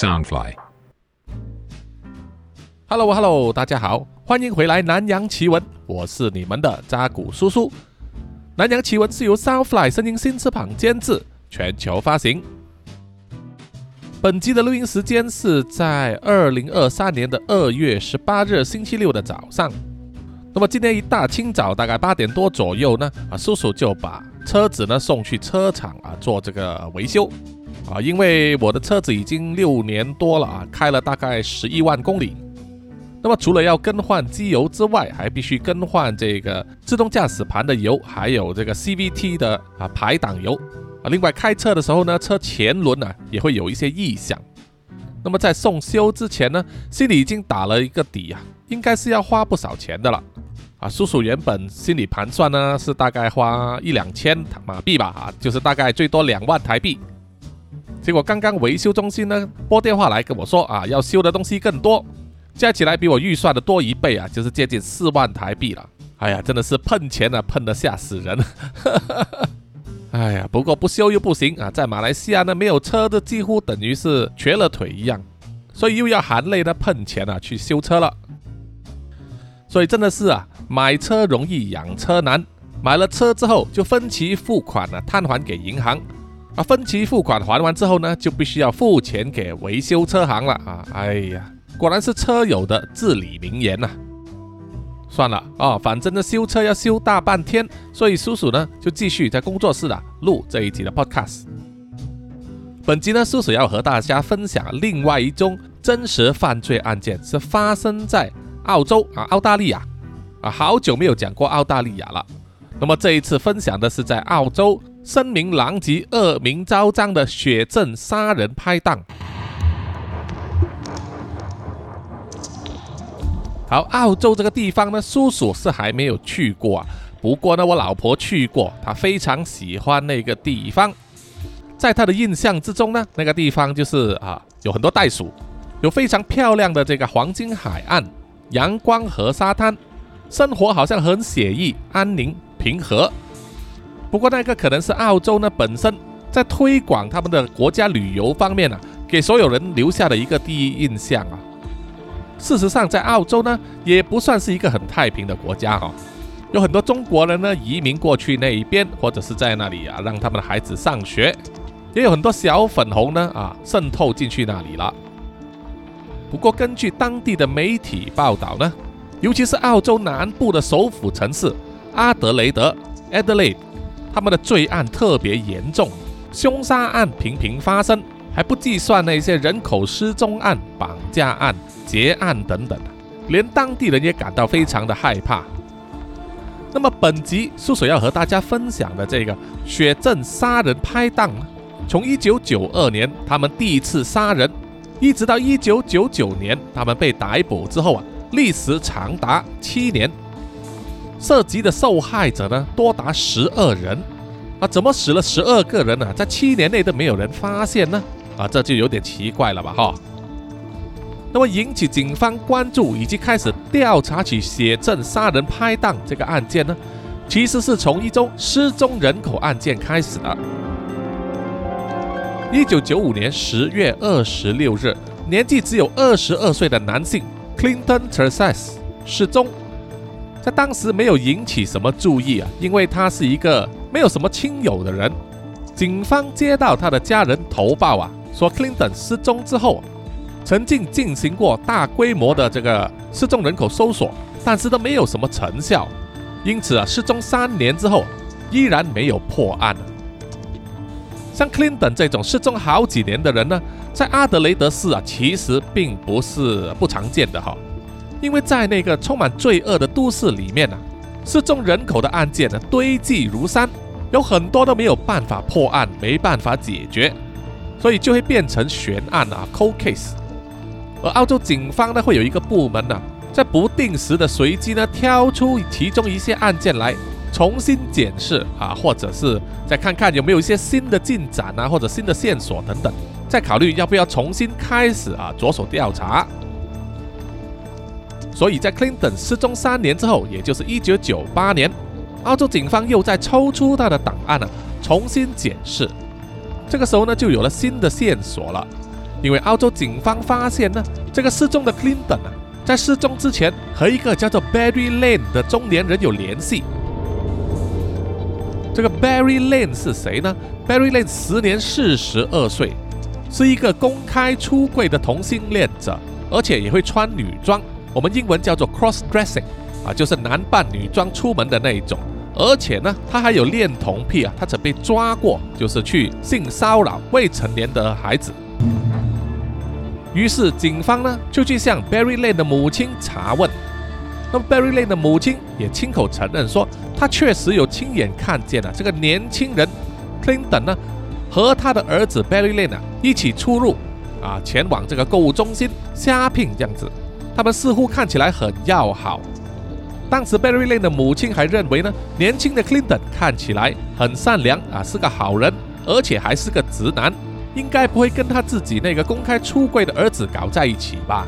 Soundfly。Hello Hello，大家好，欢迎回来《南洋奇闻》，我是你们的扎古叔叔。《南洋奇闻》是由 Soundfly 声音新翅膀监制，全球发行。本集的录音时间是在二零二三年的二月十八日星期六的早上。那么今天一大清早，大概八点多左右呢，啊，叔叔就把车子呢送去车厂啊做这个维修啊，因为我的车子已经六年多了啊，开了大概十一万公里。那么除了要更换机油之外，还必须更换这个自动驾驶盘的油，还有这个 CVT 的啊排挡油啊。另外开车的时候呢，车前轮呢、也会有一些异响。那么在送修之前呢，心里已经打了一个底啊，应该是要花不少钱的了啊。叔叔原本心里盘算呢是大概花一两千马币吧啊，就是大概最多两万台币。结果刚刚维修中心呢拨电话来跟我说啊，要修的东西更多。加起来比我预算的多一倍啊，就是接近四万台币了。哎呀，真的是碰钱啊，碰得吓死人。哎呀，不过不修又不行啊，在马来西亚呢，没有车的几乎等于是瘸了腿一样，所以又要含泪的碰钱啊去修车了。所以真的是啊，买车容易养车难。买了车之后就分期付款啊，摊还给银行啊，分期付款还完之后呢，就必须要付钱给维修车行了啊。哎呀。果然是车友的至理名言呐、算了哦，反正呢修车要修大半天，所以叔叔呢就继续在工作室啊录这一集的 podcast。本集呢，叔叔要和大家分享另外一宗真实犯罪案件，是发生在澳洲啊澳大利亚啊，好久没有讲过澳大利亚了。那么这一次分享的是在澳洲声名狼藉、恶名昭彰的血阵杀人拍档。好，澳洲这个地方呢，叔叔是还没有去过啊。不过呢，我老婆去过，她非常喜欢那个地方。在她的印象之中呢，那个地方就是啊，有很多袋鼠，有非常漂亮的这个黄金海岸、阳光和沙滩，生活好像很写意、安宁、平和。不过那个可能是澳洲呢本身在推广他们的国家旅游方面啊，给所有人留下的一个第一印象啊。事实上，在澳洲呢，也不算是一个很太平的国家哈、有很多中国人呢移民过去那一边，或者是在那里啊，让他们的孩子上学，也有很多小粉红呢啊渗透进去那里了。不过，根据当地的媒体报道呢，尤其是澳洲南部的首府城市阿德雷德 （Adelaide），他们的罪案特别严重，凶杀案频频发生，还不计算那些人口失踪案、绑架案。劫案等等，连当地人也感到非常的害怕。那么本集叔叔要和大家分享的这个雪镇杀人拍档，从一九九二年他们第一次杀人，一直到一九九九年他们被逮捕之后啊，历时长达七年，涉及的受害者呢多达十二人。啊，怎么死了十二个人呢、啊？在七年内都没有人发现呢？啊，这就有点奇怪了吧？哈。那么引起警方关注以及开始调查起雪镇杀人拍档这个案件呢，其实是从一宗失踪人口案件开始的。一九九五年十月二十六日，年纪只有二十二岁的男性 Clinton Terces 失踪，在当时没有引起什么注意啊，因为他是一个没有什么亲友的人。警方接到他的家人投报啊，说 Clinton 失踪之后。曾经进行过大规模的这个失踪人口搜索，但是都没有什么成效，因此啊，失踪三年之后依然没有破案。像 Clinton 这种失踪好几年的人呢，在阿德雷德市啊，其实并不是不常见的哈，因为在那个充满罪恶的都市里面呢、啊，失踪人口的案件呢堆积如山，有很多都没有办法破案，没办法解决，所以就会变成悬案啊 （cold case）。而澳洲警方呢，会有一个部门呢、在不定时的随机呢挑出其中一些案件来重新检视啊，或者是再看看有没有一些新的进展啊，或者新的线索等等，再考虑要不要重新开始啊着手调查。所以在 Clinton 失踪三年之后，也就是一九九八年，澳洲警方又在抽出他的档案呢、重新检视。这个时候呢，就有了新的线索了。因为澳洲警方发现呢，这个失踪的 Clinton 啊，在失踪之前和一个叫做 Barry Lane 的中年人有联系。这个 Barry Lane 是谁呢？Barry Lane 时年四十二岁，是一个公开出柜的同性恋者，而且也会穿女装，我们英文叫做 cross dressing，啊，就是男扮女装出门的那一种。而且呢，他还有恋童癖啊，他曾被抓过，就是去性骚扰未成年的孩子。于是警方呢就去向 Barry Lane 的母亲查问。那么 Barry Lane 的母亲也亲口承认说，他确实有亲眼看见了这个年轻人 Clinton 呢和他的儿子 Barry Lane 啊一起出入啊前往这个购物中心 shopping 这样子，他们似乎看起来很要好。当时 Barry Lane 的母亲还认为呢，年轻的 Clinton 看起来很善良啊，是个好人，而且还是个直男，应该不会跟他自己那个公开出柜的儿子搞在一起吧。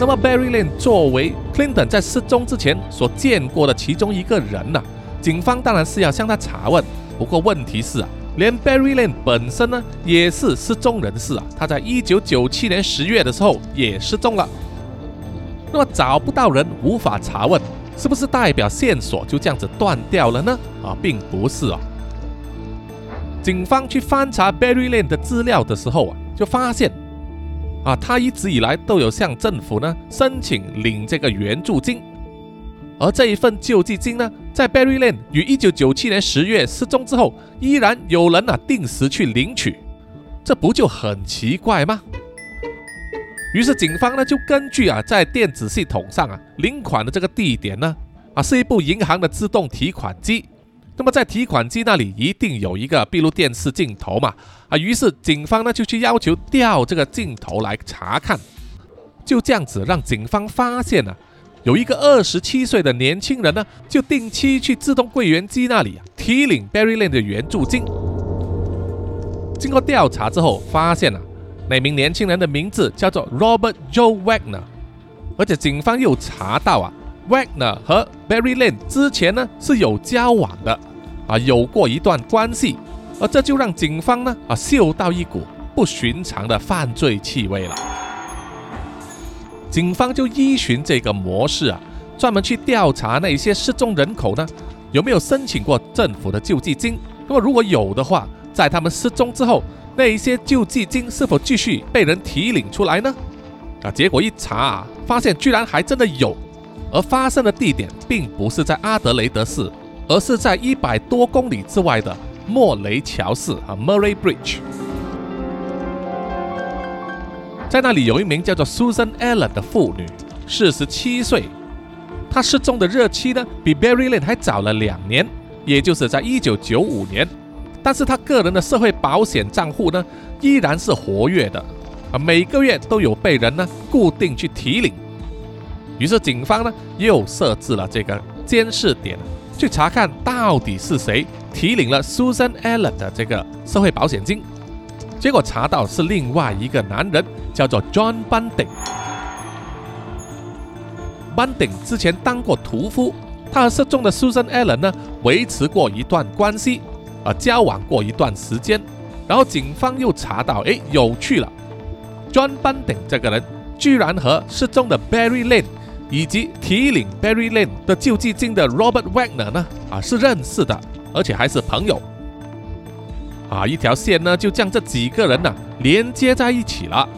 那么 Barry Lane 作为 Clinton 在失踪之前所见过的其中一个人呢，警方当然是要向他查问。不过问题是啊，连 Barry Lane 本身呢也是失踪人士啊，他在一九九七年十月的时候也失踪了。那么找不到人，无法查问，是不是代表线索就这样子断掉了呢？啊，并不是啊。警方去翻查 Barry Lane 的资料的时候啊，就发现，啊，他一直以来都有向政府呢申请领这个援助金，而这一份救济金呢，在 Barry Lane 于一九九七年十月失踪之后，依然有人啊定时去领取，这不就很奇怪吗？于是警方呢就根据啊在电子系统上啊领款的这个地点呢啊是一部银行的自动提款机，那么在提款机那里一定有一个闭路电视镜头嘛啊于是警方呢就去要求调这个镜头来查看，就这样子让警方发现了有一个二十七岁的年轻人呢就定期去自动柜员机那里啊提领 Barry Lane 的援助金，经过调查之后发现了。那名年轻人的名字叫做 Robert Joe Wagner，而且警方又查到啊，Wagner 和 Barry Lane 之前呢是有交往的，啊，有过一段关系，而这就让警方呢啊嗅到一股不寻常的犯罪气味了。警方就依循这个模式啊，专门去调查那些失踪人口呢有没有申请过政府的救济金，那么如果有的话，在他们失踪之后。那一些救济金是否继续被人提领出来呢？啊，结果一查啊，发现居然还真的有，而发生的地点并不是在阿德雷德市，而是在一百多公里之外的莫雷桥市啊 （Murray Bridge）。在那里有一名叫做 Susan Allen 的妇女，四十七岁，她失踪的日期呢比 Barry Lane 还早了两年，也就是在一九九五年。但是她个人的社会保险账户呢，依然是活跃的，啊，每个月都有被人呢固定去提领。于是警方呢又设置了这个监视点，去查看到底是谁提领了 Susan Allen 的这个社会保险金。结果查到是另外一个男人，叫做 John Bunting。Bunting 之前当过屠夫，他和失踪的 Susan Allen 呢维持过一段关系。啊，交往过一段时间，然后警方又查到，哎，有趣了，John Bunting 这个人居然和失踪的 Barry Lane 以及提领 Barry Lane 的救济金的 Robert Wagner 呢，啊，是认识的，而且还是朋友。啊，一条线呢就将这几个人呢连接在一起了，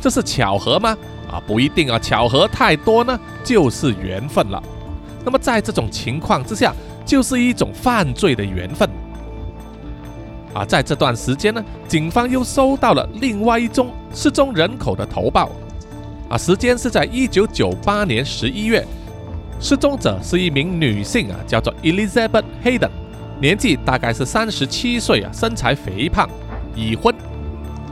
这是巧合吗？啊，不一定啊，巧合太多呢就是缘分了。那么在这种情况之下，就是一种犯罪的缘分。啊，在这段时间呢，警方又收到了另外一宗失踪人口的投报。啊，时间是在一九九八年十一月，失踪者是一名女性啊，叫做 Elizabeth Hayden，年纪大概是三十七岁啊，身材肥胖，已婚。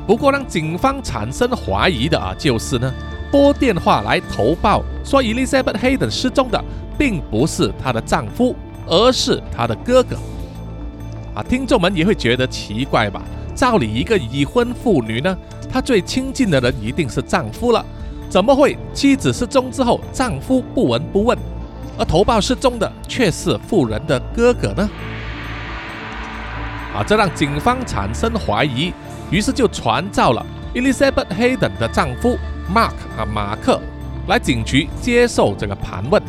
不过让警方产生怀疑的啊，就是呢，拨电话来投报说 Elizabeth Hayden 失踪的，并不是她的丈夫，而是她的哥哥。啊，听众们也会觉得奇怪吧？照理一个已婚妇女呢，她最亲近的人一定是丈夫了，怎么会妻子失踪之后，丈夫不闻不问，而投报失踪的却是妇人的哥哥呢？啊，这让警方产生怀疑，于是就传召了 Elizabeth Hayden 的丈夫 Mark 啊马克来警局接受这个盘问。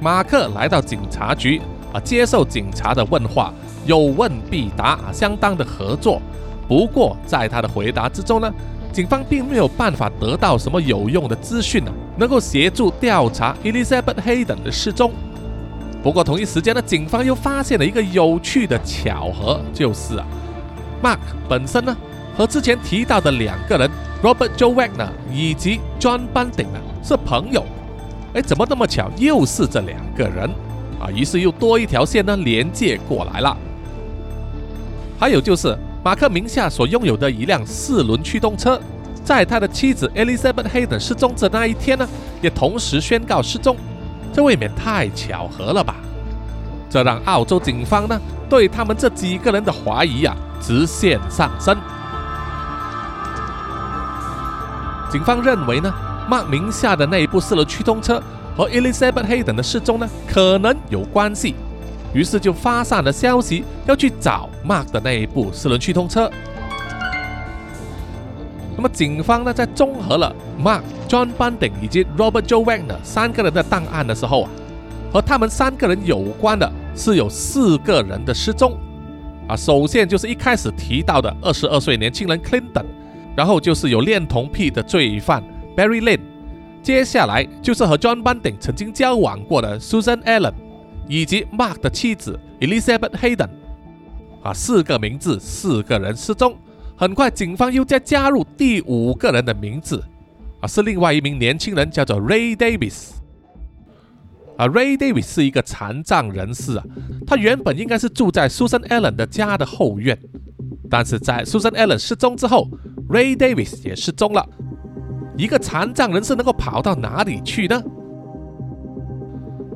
马克来到警察局啊，接受警察的问话，有问必答啊，相当的合作。不过在他的回答之中呢，警方并没有办法得到什么有用的资讯呢，能够协助调查 Elizabeth Hayden 的失踪。不过同一时间呢，警方又发现了一个有趣的巧合，就是啊，Mark 本身呢和之前提到的两个人 Robert Joe Wagner 以及 John Bunting 呢是朋友。哎，怎么那么巧，又是这两个人啊？于是又多一条线呢连接过来了。还有就是马克名下所拥有的一辆四轮驱动车，在他的妻子 Elizabeth Hayden 失踪的那一天呢，也同时宣告失踪。这未免太巧合了吧？这让澳洲警方呢对他们这几个人的怀疑啊直线上升。警方认为呢，Mark 名下的那一部四轮驱动车和 Elizabeth Hayden 的失踪呢可能有关系，于是就发散了消息要去找 Mark 的那一部四轮驱动车。那么警方呢在综合了 Mark。John Bunting 以及 Robert Joe Wagner 三个人的档案的时候啊，和他们三个人有关的是有四个人的失踪啊。首先就是一开始提到的二十二岁年轻人 Clinton，然后就是有恋童癖的罪犯 Barry Lane，接下来就是和 John Bunting 曾经交往过的 Susan Allen，以及 Mark 的妻子 Elizabeth Hayden 啊，四个名字，四个人失踪。很快，警方又再加入第五个人的名字。啊，是另外一名年轻人，叫做 Ray Davis。啊，Ray Davis 是一个残障人士啊，他原本应该是住在 Susan Allen 的家的后院，但是在 Susan Allen 失踪之后，Ray Davis 也失踪了。一个残障人士能够跑到哪里去呢？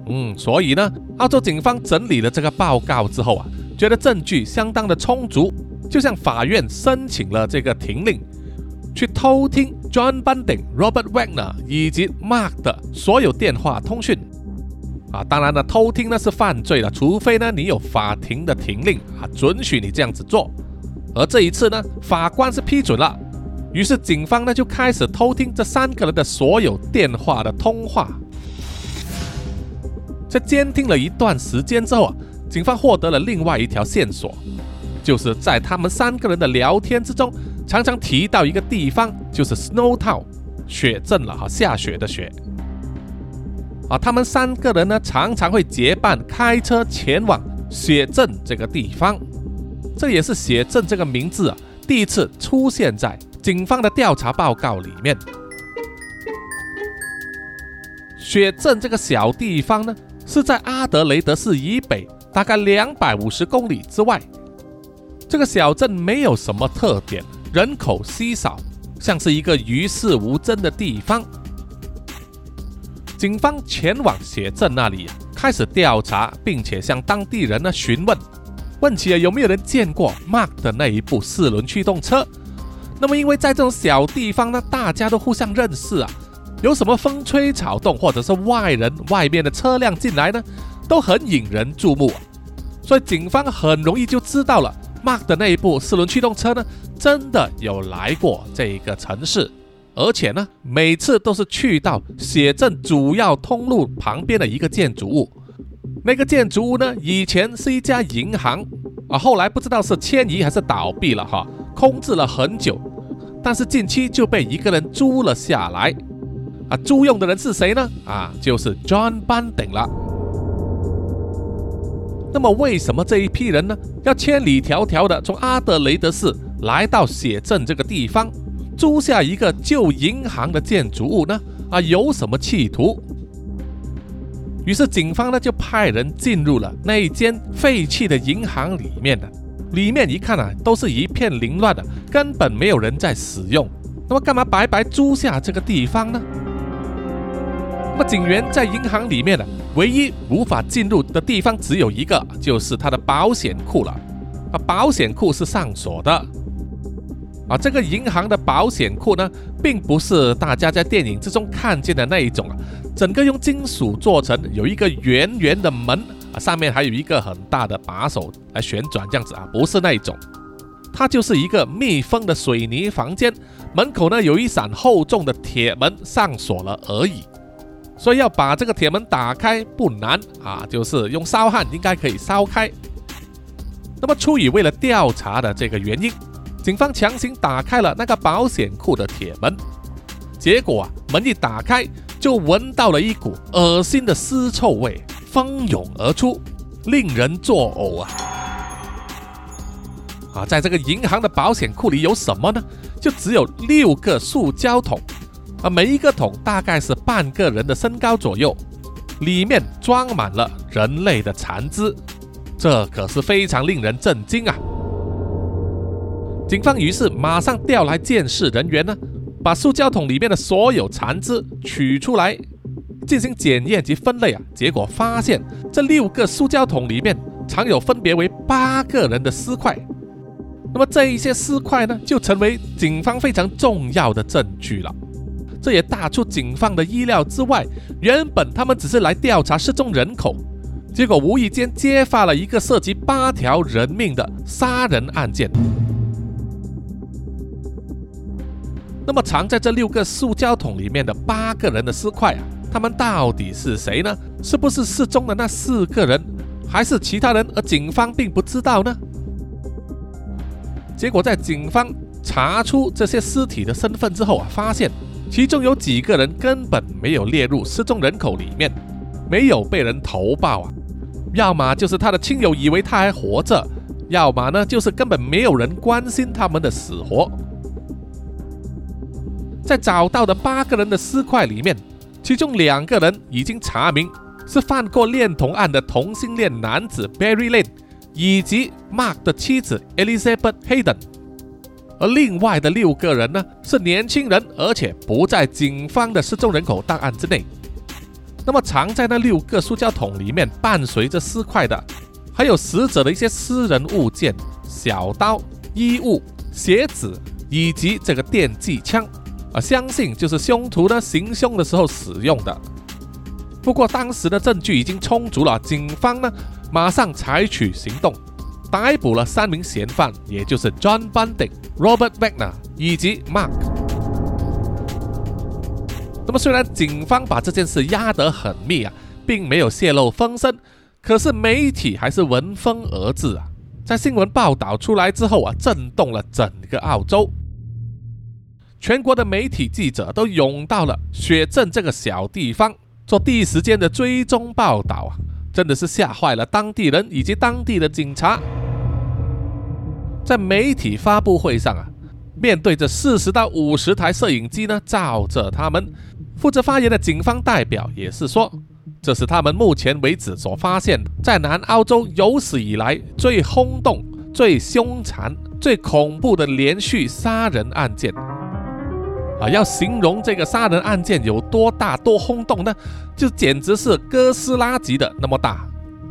嗯，所以呢，澳洲警方整理了这个报告之后啊，觉得证据相当的充足，就向法院申请了这个停令。去偷听 John Bunting、Robert Wagner 以及 Mark 的所有电话通讯啊，当然了，偷听那是犯罪了，除非呢你有法庭的停令啊，准许你这样子做。而这一次呢，法官是批准了，于是警方呢就开始偷听这三个人的所有电话的通话。在监听了一段时间之后啊，警方获得了另外一条线索，就是在他们三个人的聊天之中。常常提到一个地方，就是 Snow Town，雪镇了哈，下雪的雪。啊，他们三个人呢，常常会结伴开车前往雪镇这个地方。这也是雪镇这个名字啊，第一次出现在警方的调查报告里面。雪镇这个小地方呢，是在阿德雷德市以北大概两百五十公里之外。这个小镇没有什么特点。人口稀少，像是一个与世无争的地方。警方前往写镇那里，开始调查，并且向当地人呢询问，问起有没有人见过 Mark 的那一部四轮驱动车。那么，因为在这种小地方呢，大家都互相认识啊，有什么风吹草动，或者是外人、外面的车辆进来呢，都很引人注目，所以警方很容易就知道了。Mark 的那一部四轮驱动车呢，真的有来过这一个城市，而且呢，每次都是去到写镇主要通路旁边的一个建筑物。那个建筑物呢，以前是一家银行啊，后来不知道是迁移还是倒闭了哈，空置了很久。但是近期就被一个人租了下来啊，租用的人是谁呢？啊，就是 John Bunting 了。那么，为什么这一批人呢，要千里迢迢的从阿德雷德市来到血镇这个地方，租下一个旧银行的建筑物呢？啊，有什么企图？于是警方呢就派人进入了那一间废弃的银行里面的，里面一看啊，都是一片凌乱的，根本没有人在使用。那么，干嘛白白租下这个地方呢？那么，警员在银行里面呢？唯一无法进入的地方只有一个，就是他的保险库了。啊，保险库是上锁的。啊，这个银行的保险库呢，并不是大家在电影之中看见的那一种啊，整个用金属做成，有一个圆圆的门啊，上面还有一个很大的把手来旋转这样子啊，不是那一种。它就是一个密封的水泥房间，门口呢有一扇厚重的铁门上锁了而已。所以要把这个铁门打开不难啊，就是用烧焊应该可以烧开。那么出于为了调查的这个原因，警方强行打开了那个保险库的铁门，结果啊门一打开就闻到了一股恶心的尸臭味蜂拥而出，令人作呕啊！啊，在这个银行的保险库里有什么呢？就只有六个塑胶桶。而每一个桶大概是半个人的身高左右，里面装满了人类的残肢，这可是非常令人震惊啊！警方于是马上调来监视人员呢，把塑胶桶里面的所有残肢取出来进行检验及分类啊，结果发现这六个塑胶桶里面藏有分别为八个人的尸块，那么这一些尸块呢，就成为警方非常重要的证据了。这也大出警方的意料之外。原本他们只是来调查失踪人口，结果无意间揭发了一个涉及八条人命的杀人案件。那么藏在这六个塑胶桶里面的八个人的尸块啊，他们到底是谁呢？是不是失踪的那四个人，还是其他人？而警方并不知道呢？结果在警方查出这些尸体的身份之后啊，发现。其中有几个人根本没有列入失踪人口里面，没有被人投报啊，要么就是他的亲友以为他还活着，要么呢就是根本没有人关心他们的死活。在找到的八个人的尸块里面，其中两个人已经查明是犯过恋童案的同性恋男子 Barry Lane，以及 Mark 的妻子 Elizabeth Hayden。而另外的六个人呢，是年轻人，而且不在警方的失踪人口档案之内。那么藏在那六个塑胶桶里面，伴随着尸块的，还有死者的一些私人物件，小刀、衣物、鞋子以及这个电击枪，啊，相信就是凶徒呢行凶的时候使用的。不过当时的证据已经充足了，警方呢马上采取行动。逮捕了三名嫌犯，也就是 John Bundy、Robert Wagner 以及 Mark。那么，虽然警方把这件事压得很密啊，并没有泄露风声，可是媒体还是闻风而至啊。在新闻报道出来之后啊，震动了整个澳洲，全国的媒体记者都涌到了雪镇这个小地方，做第一时间的追踪报道啊，真的是吓坏了当地人以及当地的警察。在媒体发布会上啊，面对着四十到五十台摄影机呢，照着他们。负责发言的警方代表也是说，这是他们目前为止所发现，在南澳洲有史以来最轰动、最凶残、最恐怖的连续杀人案件。啊，要形容这个杀人案件有多大、多轰动呢？就简直是哥斯拉级的那么大，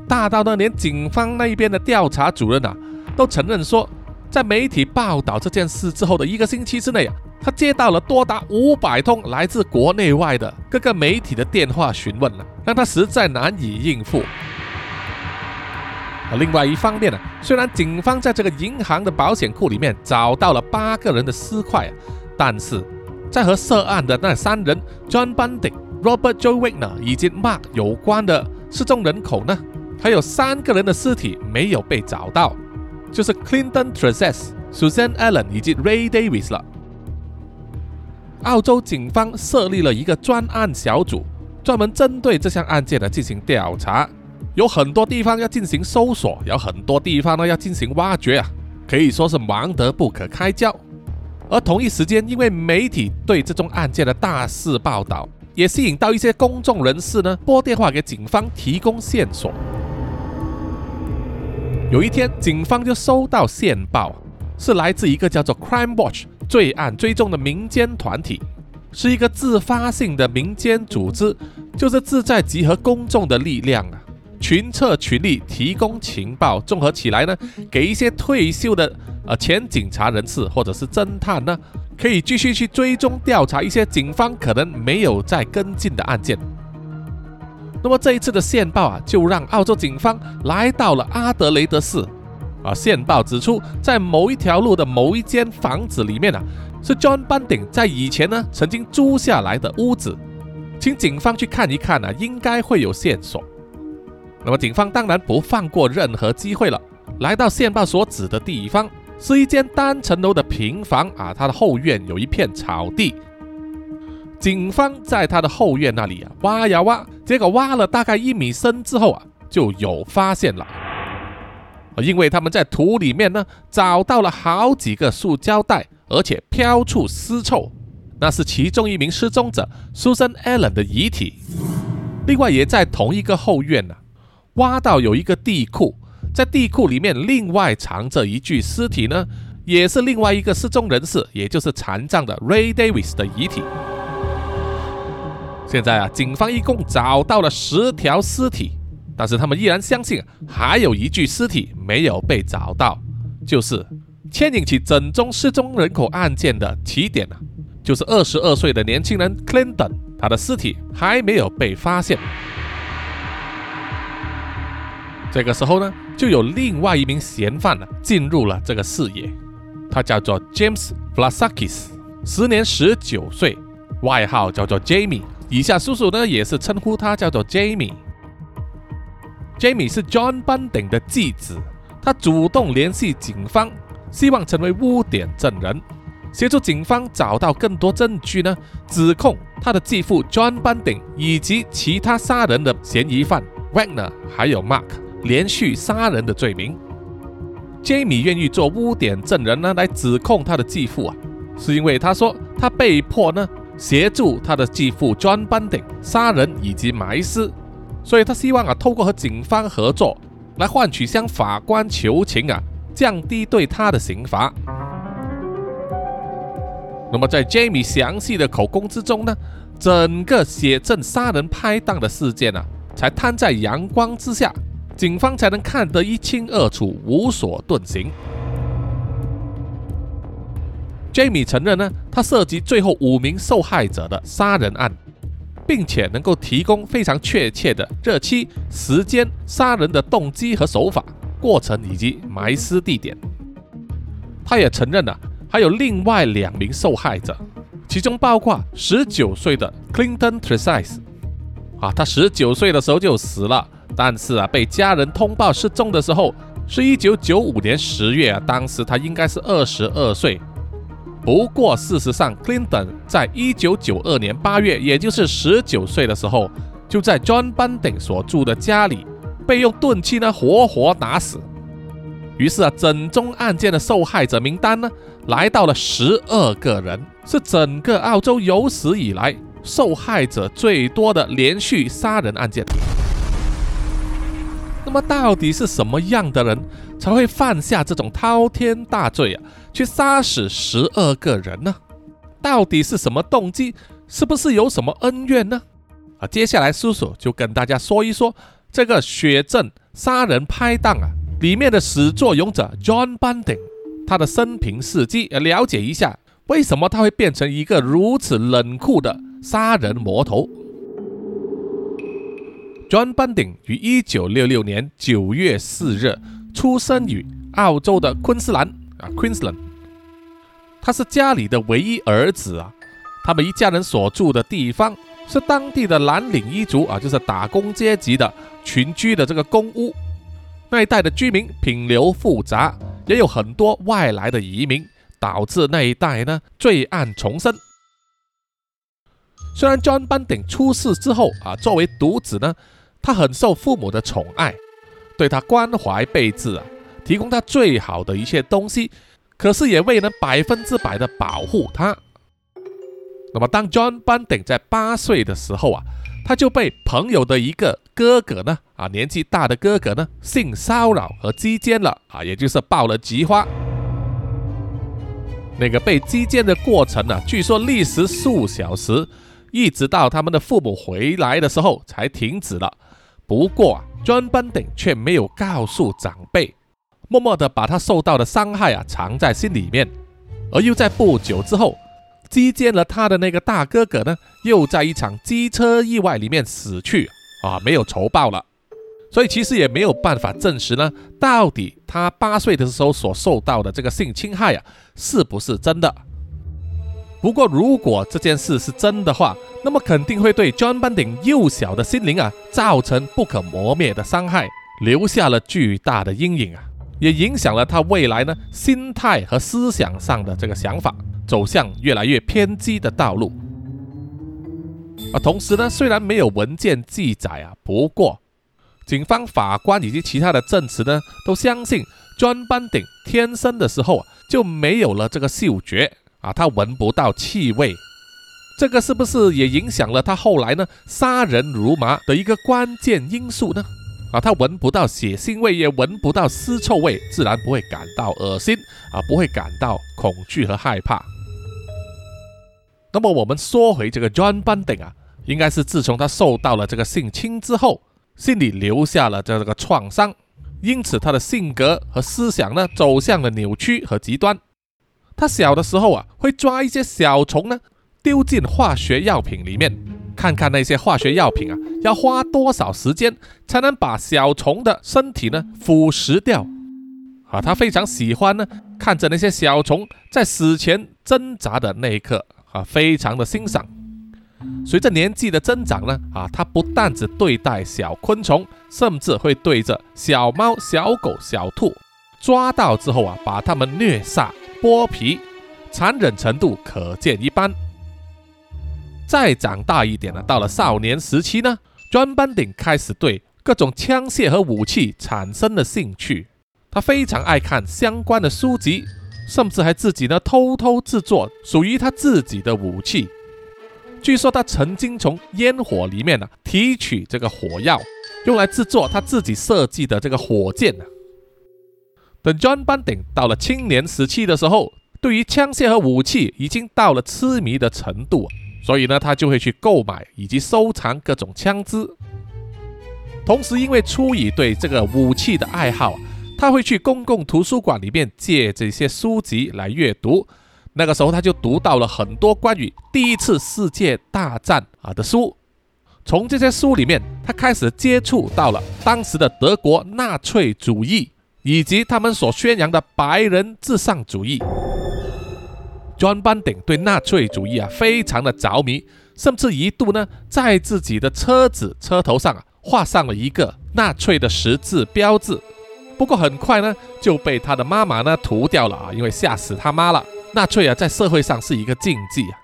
大到呢连警方那一边的调查主任啊，都承认说。在媒体报道这件事之后的一个星期之内啊，他接到了多达五百通来自国内外的各个媒体的电话询问了，让他实在难以应付。而另外一方面呢，虽然警方在这个银行的保险库里面找到了八个人的尸块，但是在和涉案的那三人 John Bundy、Robert Joe Wagner 以及 Mark 有关的失踪人口呢，还有三个人的尸体没有被找到。就是 Clinton t r e s e s Susan Allen 以及 Ray Davis 了。澳洲警方设立了一个专案小组，专门针对这项案件呢进行调查。有很多地方要进行搜索，有很多地方呢要进行挖掘啊，可以说是忙得不可开交。而同一时间，因为媒体对这宗案件的大肆报道，也吸引到一些公众人士呢拨电话给警方提供线索。有一天，警方就收到线报，是来自一个叫做 Crime Watch 罪案追踪的民间团体，是一个自发性的民间组织，就是自在集合公众的力量啊，群策群力提供情报，综合起来呢，给一些退休的呃前警察人士或者是侦探呢，可以继续去追踪调查一些警方可能没有在跟进的案件。那么这一次的线报啊，就让澳洲警方来到了阿德雷德市，啊，线报指出，在某一条路的某一间房子里面啊，是 John 班顶在以前呢曾经租下来的屋子，请警方去看一看呢，应该会有线索。那么警方当然不放过任何机会了，来到线报所指的地方，是一间单层楼的平房啊，它的后院有一片草地。警方在他的后院那里啊挖呀挖，结果挖了大概一米深之后啊，就有发现了。因为他们在土里面呢找到了好几个塑胶袋，而且飘出尸臭，那是其中一名失踪者 Susan Allen 的遗体。另外，也在同一个后院呢，挖到有一个地库，在地库里面另外藏着一具尸体呢，也是另外一个失踪人士，也就是残障的 Ray Davis 的遗体。现在啊，警方一共找到了十条尸体，但是他们依然相信还有一具尸体没有被找到，就是牵引起整宗失踪人口案件的起点啊，就是二十二岁的年轻人 Clinton，他的尸体还没有被发现。这个时候呢，就有另外一名嫌犯呢进入了这个视野，他叫做 James Vlasakis，时年十九岁，外号叫做 Jamie。以下叔叔呢，也是称呼他叫做 Jamie。Jamie 是 John Bunting 的继子，他主动联系警方，希望成为污点证人，协助警方找到更多证据呢，指控他的继父 John Bunting 以及其他杀人的嫌疑犯 Wagner 还有 Mark 连续杀人的罪名。Jamie 愿意做污点证人呢，来指控他的继父啊，是因为他说他被迫呢。协助他的继父 John Bunting 杀人以及埋尸，所以他希望啊，透过和警方合作，来换取向法官求情啊，降低对他的刑罚。那么在 Jamie 详细的口供之中呢，整个写证杀人拍档的事件啊，才摊在阳光之下，警方才能看得一清二楚，无所遁形。Jamie 承认呢，他涉及最后五名受害者的杀人案，并且能够提供非常确切的日期、时间、杀人的动机和手法、过程以及埋尸地点。他也承认了还有另外两名受害者，其中包括十九岁的 Clinton Tresize。啊，他十九岁的时候就死了，但是啊，被家人通报失踪的时候是一九九五年十月啊，当时他应该是二十二岁。不过，事实上，Clinton 在一九九二年八月，也就是十九岁的时候，就在 John Bunting 所住的家里被用钝器呢活活打死。于是啊，整宗案件的受害者名单呢来到了十二个人，是整个澳洲有史以来受害者最多的连续杀人案件。那么，到底是什么样的人才会犯下这种滔天大罪啊？去杀死十二个人呢？到底是什么动机？是不是有什么恩怨呢？啊，接下来叔叔就跟大家说一说这个血证杀人拍档啊里面的始作俑者 John Bunting 他的生平事迹，了解一下为什么他会变成一个如此冷酷的杀人魔头。John Bunting 于一九六六年九月四日出生于澳洲的昆士兰。啊，Queensland，他是家里的唯一儿子啊。他们一家人所住的地方是当地的蓝领一族啊，就是打工阶级的群居的这个公屋。那一带的居民品流复杂，也有很多外来的移民，导致那一带呢罪案丛生。虽然 John Bunting 出事之后啊，作为独子呢，他很受父母的宠爱，对他关怀备至啊。提供他最好的一切东西，可是也未能百分之百的保护他。那么，当 John Bunting 在八岁的时候啊，他就被朋友的一个哥哥呢，啊，年纪大的哥哥呢，性骚扰和击奸了啊，也就是爆了菊花。那个被击奸的过程呢，据说历时数小时，一直到他们的父母回来的时候才停止了。不过啊，John Bunting 却没有告诉长辈。默默地把他受到的伤害啊藏在心里面，而又在不久之后，击剑了他的那个大哥哥呢，又在一场机车意外里面死去啊，没有仇报了。所以其实也没有办法证实呢，到底他八岁的时候所受到的这个性侵害啊，是不是真的？不过如果这件事是真的话，那么肯定会对 John Bunting 幼小的心灵啊，造成不可磨灭的伤害，留下了巨大的阴影啊，也影响了他未来呢心态和思想上的这个想法，走向越来越偏激的道路。啊，同时呢，虽然没有文件记载啊，不过。警方、法官以及其他的证词呢，都相信 John 班顶天生的时候啊就没有了这个嗅觉啊，他闻不到气味。这个是不是也影响了他后来呢杀人如麻的一个关键因素呢？啊，他闻不到血腥味，也闻不到尸臭味，自然不会感到恶心啊，不会感到恐惧和害怕。那么我们说回这个 John Bunting 啊，应该是自从他受到了这个性侵之后。心里留下了这个创伤，因此他的性格和思想呢走向了扭曲和极端。他小的时候啊，会抓一些小虫呢，丢进化学药品里面，看看那些化学药品啊要花多少时间才能把小虫的身体呢腐蚀掉。啊，他非常喜欢呢看着那些小虫在死前挣扎的那一刻啊，非常的欣赏。随着年纪的增长呢，啊，他不但只对待小昆虫，甚至会对着小猫、小狗、小兔抓到之后啊，把它们虐杀、剥皮，残忍程度可见一斑。再长大一点呢，到了少年时期呢，专班顶开始对各种枪械和武器产生了兴趣，他非常爱看相关的书籍，甚至还自己呢偷偷制作属于他自己的武器。据说他曾经从烟火里面呢提取这个火药，用来制作他自己设计的这个火箭呢。等 John Bunting 到了青年时期的时候，对于枪械和武器已经到了痴迷的程度，所以呢，他就会去购买以及收藏各种枪支。同时，因为出于对这个武器的爱好，他会去公共图书馆里面借这些书籍来阅读。那个时候，他就读到了很多关于第一次世界大战啊的书。从这些书里面，他开始接触到了当时的德国纳粹主义以及他们所宣扬的白人至上主义。John Bunting 对纳粹主义啊非常的着迷，甚至一度呢在自己的车子车头上啊画上了一个纳粹的十字标志。不过很快呢就被他的妈妈呢涂掉了啊，因为吓死他妈了。纳粹啊，在社会上是一个禁忌啊。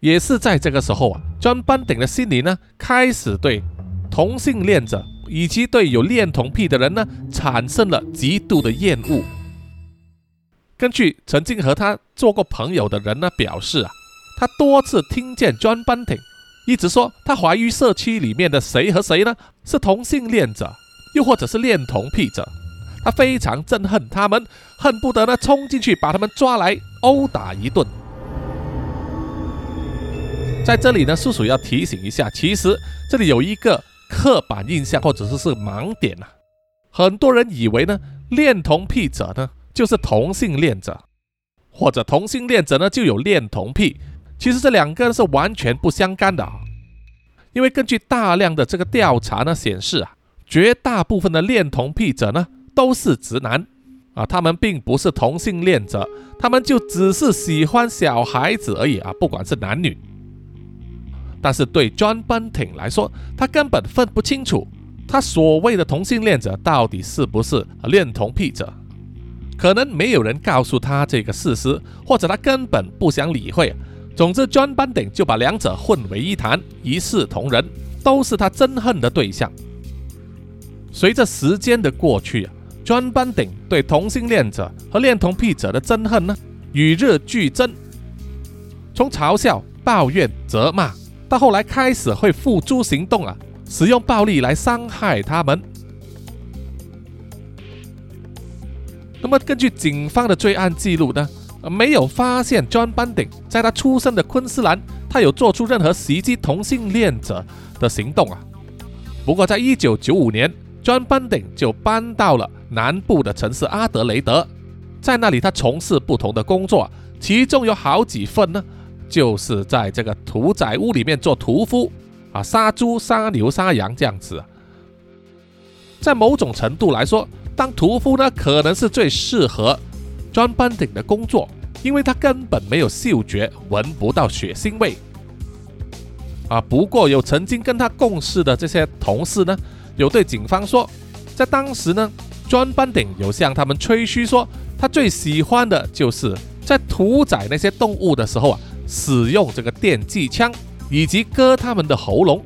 也是在这个时候啊，John Bunting 的心里呢，开始对同性恋者以及对有恋童癖的人呢，产生了极度的厌恶。根据曾经和他做过朋友的人呢表示啊，他多次听见 John Bunting 一直说他怀疑社区里面的谁和谁呢是同性恋者，又或者是恋童癖者。他非常憎恨他们，恨不得呢冲进去把他们抓来殴打一顿。在这里呢，叔叔要提醒一下，其实这里有一个刻板印象或者说是盲点呐。很多人以为呢，恋童癖者呢就是同性恋者，或者同性恋者呢就有恋童癖。其实这两个是完全不相干的啊。因为根据大量的这个调查呢显示啊，绝大部分的恋童癖者呢。都是直男啊，他们并不是同性恋者，他们就只是喜欢小孩子而已啊，不管是男女。但是对 John Bunting 来说，他根本分不清楚他所谓的同性恋者到底是不是恋童癖者，可能没有人告诉他这个事实，或者他根本不想理会。总之，John Bunting 就把两者混为一谈，一视同仁，都是他憎恨的对象。随着时间的过去啊。John Bunting 对同性恋者和恋童癖者的憎恨呢，与日俱增。从嘲笑、抱怨、责骂，到后来开始会付诸行动啊，使用暴力来伤害他们。那么，根据警方的罪案记录呢，没有发现 John Bunting 在他出生的昆士兰，他有做出任何袭击同性恋者的行动啊。不过，在一九九五年，John Bunting 就搬到了。南部的城市阿德雷德，在那里他从事不同的工作，其中有好几份呢，就是在这个屠宰屋里面做屠夫啊，杀猪、杀牛、杀羊这样子。在某种程度来说，当屠夫呢可能是最适合 John Bunting 的工作，因为他根本没有嗅觉，闻不到血腥味。啊，不过有曾经跟他共事的这些同事呢，有对警方说，在当时呢，John Bunting 有向他们吹嘘说，他最喜欢的就是在屠宰那些动物的时候啊，使用这个电击枪以及割他们的喉咙。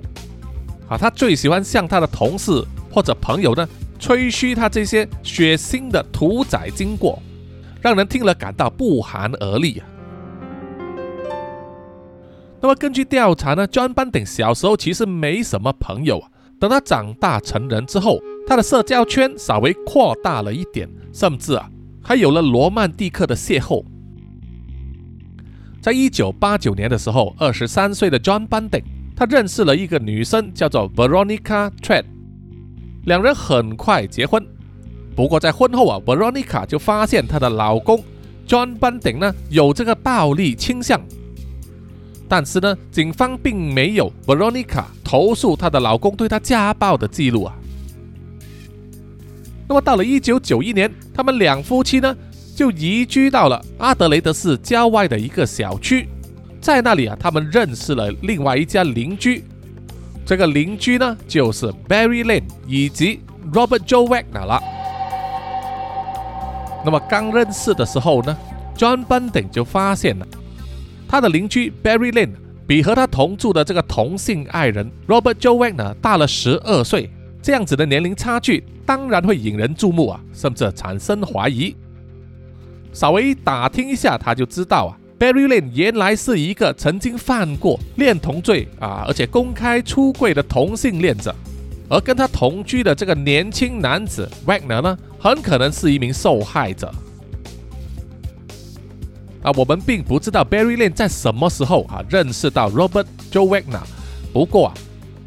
啊，他最喜欢向他的同事或者朋友呢吹嘘他这些血腥的屠宰经过，让人听了感到不寒而栗啊。那么根据调查呢，John Bunting 小时候其实没什么朋友啊。等他长大成人之后，他的社交圈稍微扩大了一点，甚至啊还有了罗曼蒂克的邂逅。在一九八九年的时候，二十三岁的 John Bunting 他认识了一个女生，叫做 Veronica Tread，两人很快结婚。不过在婚后啊，Veronica 就发现她的老公 John Bunting 呢有这个暴力倾向。但是呢，警方并没有 Veronica 投诉她的老公对她家暴的记录啊。那么到了一九九一年，他们两夫妻呢就移居到了阿德雷德市郊外的一个小区，在那里啊，他们认识了另外一家邻居。这个邻居呢就是 Barry Lane 以及 Robert Joe Wagner 了。那么刚认识的时候呢，John Bunting 就发现了。他的邻居 Barry Lane 比和他同住的这个同性爱人 Robert Joe Wagner 大了十二岁，这样子的年龄差距当然会引人注目啊，甚至产生怀疑。稍微打听一下，他就知道啊，Barry Lane 原来是一个曾经犯过恋童罪啊，而且公开出柜的同性恋者，而跟他同居的这个年轻男子 Wagner 呢，很可能是一名受害者。啊，我们并不知道 Barry Lane 在什么时候啊认识到 Robert Joe Wagner。不过啊，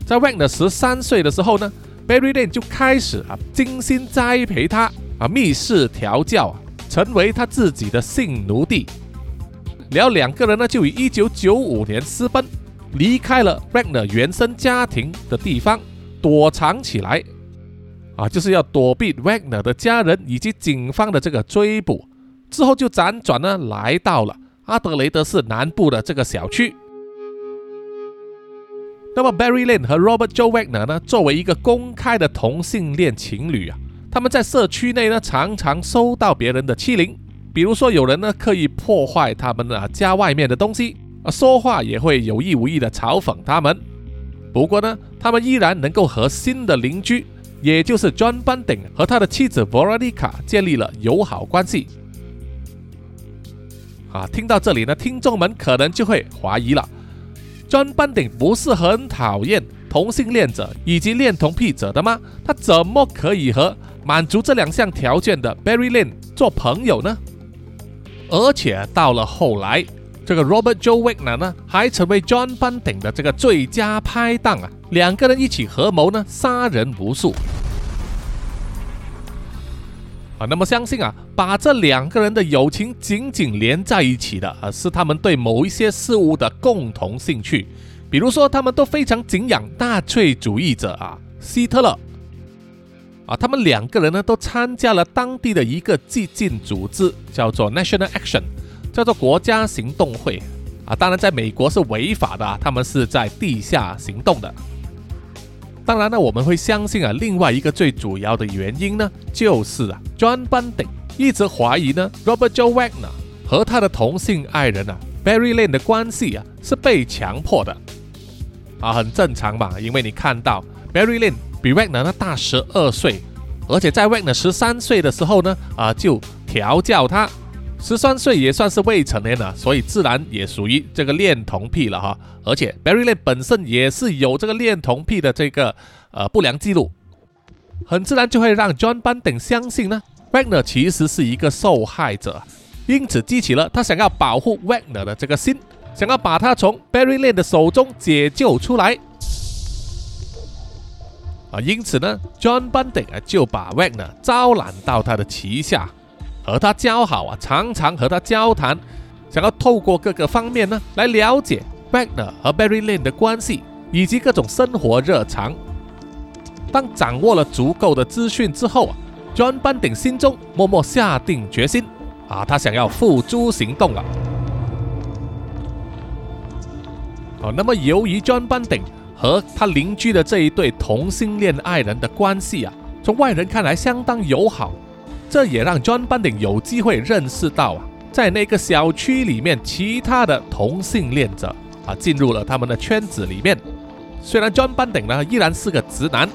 在 Wagner 十三岁的时候呢，Barry Lane 就开始啊精心栽培他啊，密室调教啊，成为他自己的性奴隶。然后两个人呢就于一九九五年私奔，离开了 Wagner 原生家庭的地方，躲藏起来啊，就是要躲避 Wagner 的家人以及警方的这个追捕。之后就辗转呢，来到了阿德雷德市南部的这个小区。那么 Barry Lane 和 Robert Joe Wagner 呢，作为一个公开的同性恋情侣啊，他们在社区内呢，常常收到别人的欺凌，比如说有人呢刻意破坏他们啊家外面的东西啊，说话也会有意无意的嘲讽他们。不过呢，他们依然能够和新的邻居，也就是 John Bunting 和他的妻子 Veronica 建立了友好关系。啊，听到这里呢，听众们可能就会怀疑了：John Bunting 不是很讨厌同性恋者以及恋童癖者的吗？他怎么可以和满足这两项条件的 Barry Lane 做朋友呢？而且到了后来，这个 Robert Joe Wagner 呢，还成为 John Bunting 的这个最佳拍档啊，两个人一起合谋呢，杀人无数。啊那么相信啊，把这两个人的友情紧紧连在一起的啊，是他们对某一些事物的共同兴趣。比如说，他们都非常敬仰纳粹主义者啊，希特勒啊。他们两个人呢，都参加了当地的一个激进组织，叫做 National Action，叫做国家行动会啊。当然，在美国是违法的，他们是在地下行动的。当然呢，我们会相信啊，另外一个最主要的原因呢，就是啊，John Bunting 一直怀疑呢，Robert Joe Wagner 和他的同性爱人啊，Barry Lane 的关系啊，是被强迫的，啊，很正常嘛，因为你看到 Barry Lane 比 Wagner 呢大十二岁，而且在 Wagner 十三岁的时候呢，啊，就调教他。十三岁也算是未成年了，所以自然也属于这个恋童癖了哈。而且 Barry Lane 本身也是有这个恋童癖的这个呃不良记录，很自然就会让 John Bunting 相信呢，Wagner 其实是一个受害者，因此激起了他想要保护 Wagner 的这个心，想要把他从 Barry Lane 的手中解救出来。啊，因此呢，John Bunting 啊就把 Wagner 招揽到他的旗下。和他交好啊，常常和他交谈，想要透过各个方面呢来了解 Wagner 和 Barry Lane 的关系，以及各种生活日常。当掌握了足够的资讯之后啊，John Bonding 心中默默下定决心啊，他想要付诸行动了。哦，那么由于 John Bonding 和他邻居的这一对同性恋爱人的关系啊，从外人看来相当友好，这也让 John Bunting 有机会认识到啊，在那个小区里面其他的同性恋者啊，进入了他们的圈子里面。虽然 John Bunting 呢依然是个直男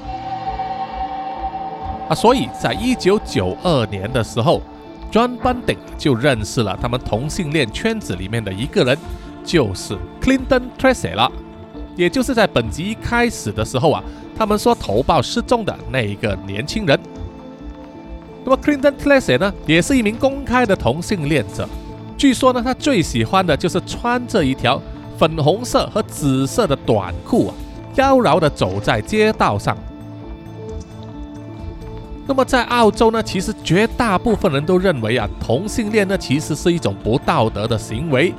啊，所以在一九九二年的时候，John Bunting 就认识了他们同性恋圈子里面的一个人。就是 Clinton Tracy 了，也就是在本集一开始的时候啊，他们说投报失踪的那一个年轻人。那么 Clinton Tracy 呢，也是一名公开的同性恋者。据说呢，他最喜欢的就是穿着一条粉红色和紫色的短裤啊，妖娆的走在街道上。那么在澳洲呢，其实绝大部分人都认为啊，同性恋呢其实是一种不道德的行为。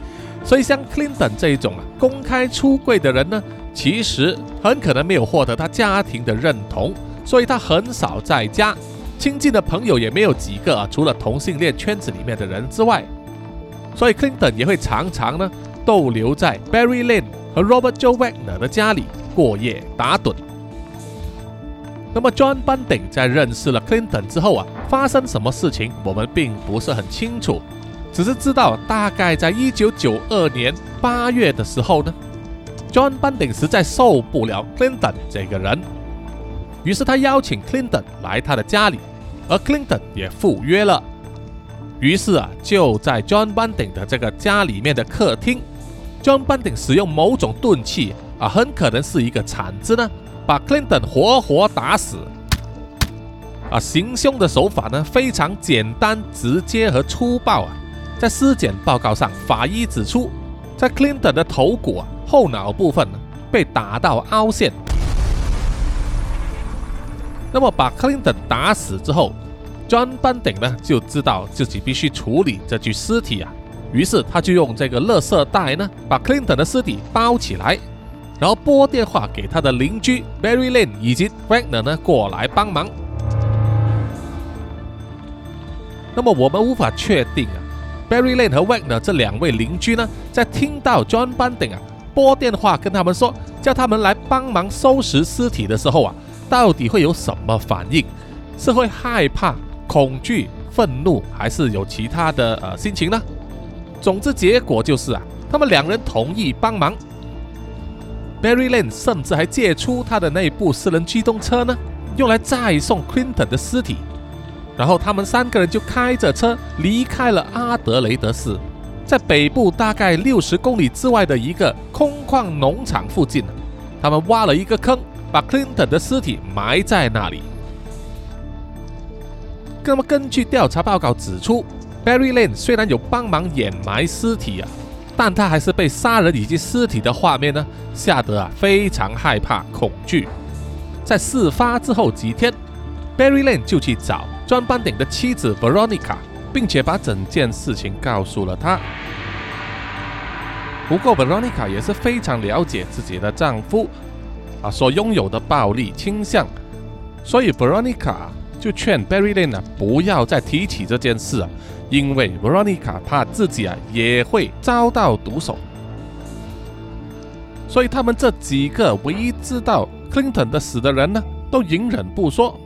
所以，像 Clinton 这一种啊公开出柜的人呢，其实很可能没有获得他家庭的认同，所以他很少在家，亲近的朋友也没有几个啊，除了同性恋圈子里面的人之外，所以 Clinton 也会常常呢逗留在 Barry Lane 和 Robert Joe Wagner 的家里过夜打盹。那么 John Bunting 在认识了 Clinton 之后啊，发生什么事情，我们并不是很清楚。只是知道，大概在一九九二年八月的时候呢，John 班顶实在受不了 Clinton 这个人，于是他邀请 Clinton 来他的家里，而 Clinton 也赴约了。于是啊，就在 John 班顶的这个家里面的客厅，John 班顶使用某种钝器啊，很可能是一个铲子呢，把 Clinton 活活打死。啊，行凶的手法呢，非常简单、直接和粗暴啊。在尸检报告上，法医指出，在 Clinton 的头骨啊后脑部分被打到凹陷。那么把 Clinton 打死之后，John Bunting 呢就知道自己必须处理这具尸体啊，于是他就用这个垃圾袋呢把 Clinton 的尸体包起来，然后拨电话给他的邻居 Barry Lane 以及 Wagner 呢过来帮忙。那么我们无法确定啊。Barry Lane 和 Wagner 这两位邻居呢，在听到 John Bunting 啊拨电话跟他们说，叫他们来帮忙收拾尸体的时候啊，到底会有什么反应？是会害怕、恐惧、愤怒，还是有其他的呃心情呢？总之，结果就是啊，他们两人同意帮忙。Barry Lane 甚至还借出他的那部私人机动车呢，用来载送 Clinton 的尸体。然后他们三个人就开着车离开了阿德雷德市，在北部大概六十公里之外的一个空旷农场附近，他们挖了一个坑，把 Clinton 的尸体埋在那里。那么根据调查报告指出，Barry Lane 虽然有帮忙掩埋尸体啊，但他还是被杀人以及尸体的画面呢吓得啊非常害怕恐惧。在事发之后几天，Barry Lane 就去找。专班顶的妻子 Veronica，并且把整件事情告诉了他。不过 Veronica 也是非常了解自己的丈夫啊所拥有的暴力倾向，所以 Veronica 就劝 Barry Lane 不要再提起这件事啊，因为 Veronica 怕自己啊也会遭到毒手。所以他们这几个唯一知道 Clinton 的死的人呢，都隐忍不说。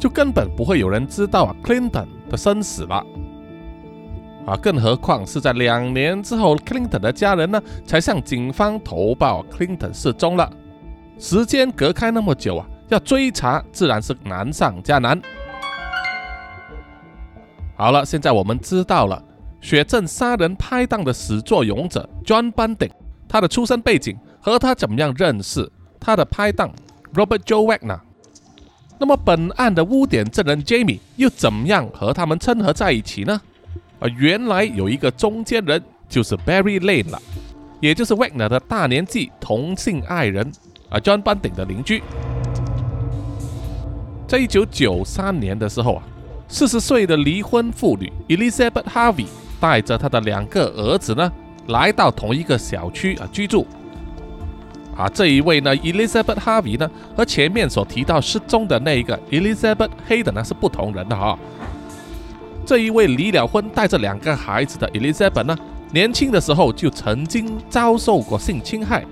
就根本不会有人知道啊，Clinton 的生死了啊！更何况是在两年之后，Clinton 的家人呢才向警方投报 Clinton 失踪了。时间隔开那么久啊，要追查自然是难上加难。好了，现在我们知道了雪镇杀人拍档的始作俑者 John Bunting，他的出身背景和他怎么样认识他的拍档 Robert Joe Wagner。那么本案的污点证人 Jamie 又怎么样和他们掺合在一起呢？啊，原来有一个中间人，就是 Barry Lane 了，也就是 Wagner 的大年纪同性爱人啊，John Bunting 的邻居。在一九九三年的时候啊，四十岁的离婚妇女 Elizabeth Harvey 带着她的两个儿子呢，来到同一个小区啊居住。啊，这一位呢，Elizabeth Harvey 呢，和前面所提到失踪的那一个 Elizabeth Hayden 呢是不同人的哈。这一位离了婚、带着两个孩子的 Elizabeth 呢，年轻的时候就曾经遭受过性侵害，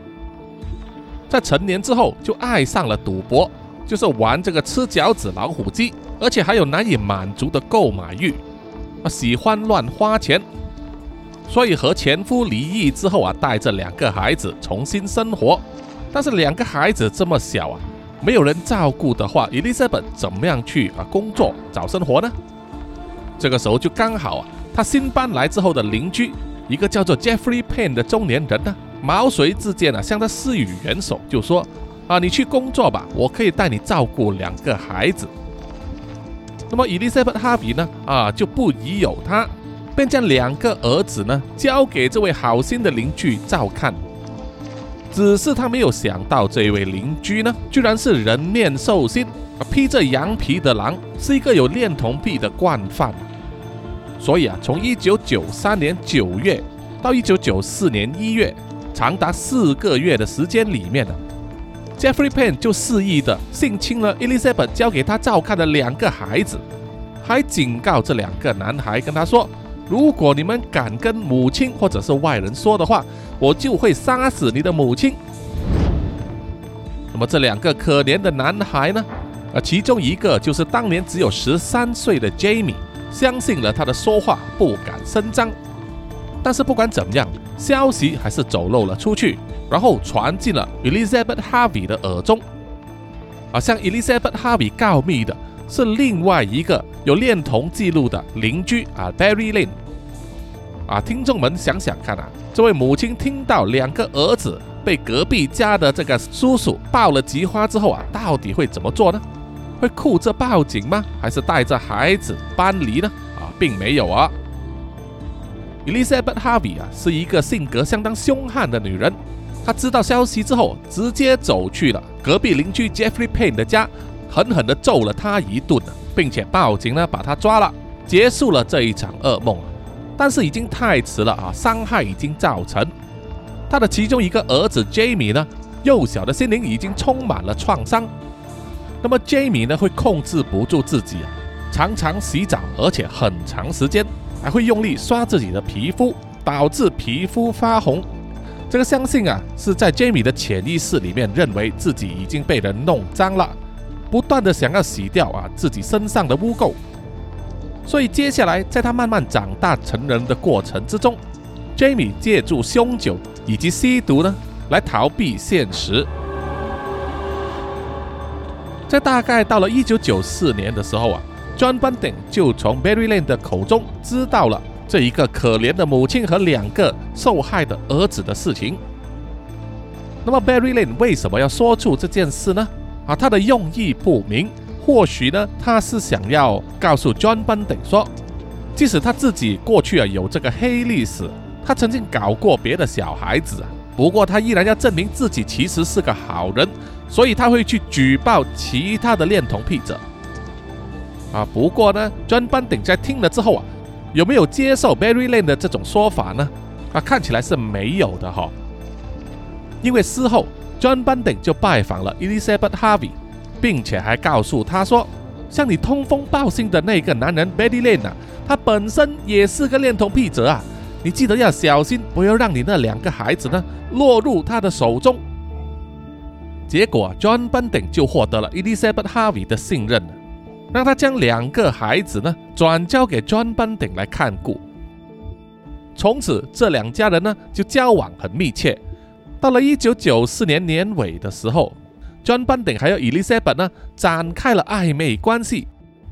在成年之后就爱上了赌博，就是玩这个吃饺子、老虎机，而且还有难以满足的购买欲，啊，喜欢乱花钱。所以和前夫离异之后啊，带着两个孩子重新生活。但是两个孩子这么小啊，没有人照顾的话，Elizabeth 怎么样去啊工作找生活呢？这个时候就刚好啊，他新搬来之后的邻居，一个叫做 Jeffrey Payne 的中年人呢，毛遂自荐啊，向他施予援手，就说啊，你去工作吧，我可以带你照顾两个孩子。那么 Elizabeth Harvey 呢，啊就不疑有他。便将两个儿子呢交给这位好心的邻居照看，只是他没有想到，这位邻居呢，居然是人面兽心、披着羊皮的狼，是一个有恋童癖的惯犯。所以啊，从一九九三年九月到一九九四年一月，长达四个月的时间里面呢，Jeffrey Payne 就肆意的性侵了 Elizabeth 交给他照看的两个孩子，还警告这两个男孩跟他说。如果你们敢跟母亲或者是外人说的话，我就会杀死你的母亲。那么这两个可怜的男孩呢？啊，其中一个就是当年只有十三岁的 Jamie，相信了他的说话，不敢声张。但是不管怎么样，消息还是走漏了出去，然后传进了 Elizabeth Harvey 的耳中。啊，向 Elizabeth Harvey 告密的。是另外一个有恋童记录的邻居啊，Barry Lane 啊，听众们想想看啊，这位母亲听到两个儿子被隔壁家的这个叔叔抱了菊花之后啊，到底会怎么做呢？会哭着报警吗？还是带着孩子搬离呢？啊，并没有啊。Elizabeth Harvey 啊，是一个性格相当凶悍的女人，她知道消息之后，直接走去了隔壁邻居 Jeffrey Payne 的家。狠狠地揍了他一顿并且报警呢，把他抓了，结束了这一场噩梦。但是已经太迟了啊，伤害已经造成。他的其中一个儿子 Jamie 呢，幼小的心灵已经充满了创伤。那么 Jamie 呢，会控制不住自己啊，常常洗澡，而且很长时间，还会用力刷自己的皮肤，导致皮肤发红。这个相信啊，是在 Jamie 的潜意识里面，认为自己已经被人弄脏了。不断的想要洗掉啊自己身上的污垢，所以接下来在他慢慢长大成人的过程之中，Jamie 借助凶酒以及吸毒呢来逃避现实。在大概到了一九九四年的时候啊，John Bunting 就从 Barry Lane 的口中知道了这一个可怜的母亲和两个受害的儿子的事情。那么 Barry Lane 为什么要说出这件事呢？啊，他的用意不明，或许呢，他是想要告诉 John Bunting 说，即使他自己过去啊有这个黑历史，他曾经搞过别的小孩子，不过他依然要证明自己其实是个好人，所以他会去举报其他的恋童癖者。啊，不过呢，John Bunting 在听了之后啊，有没有接受 Barry Lane 的这种说法呢？啊，看起来是没有的哈，因为事后。John Bunting 就拜访了 Elizabeth Harvey，并且还告诉他说：“向你通风报信的那个男人 Betty Lane 啊，他本身也是个恋童癖者啊，你记得要小心，不要让你那两个孩子呢落入他的手中。”结果，John Bunting 就获得了 Elizabeth Harvey 的信任，让他将两个孩子呢转交给 John Bunting 来看顾。从此，这两家人呢就交往很密切。到了一九九四年年尾的时候，John Bunting 还有 Elizabeth 呢展开了暧昧关系。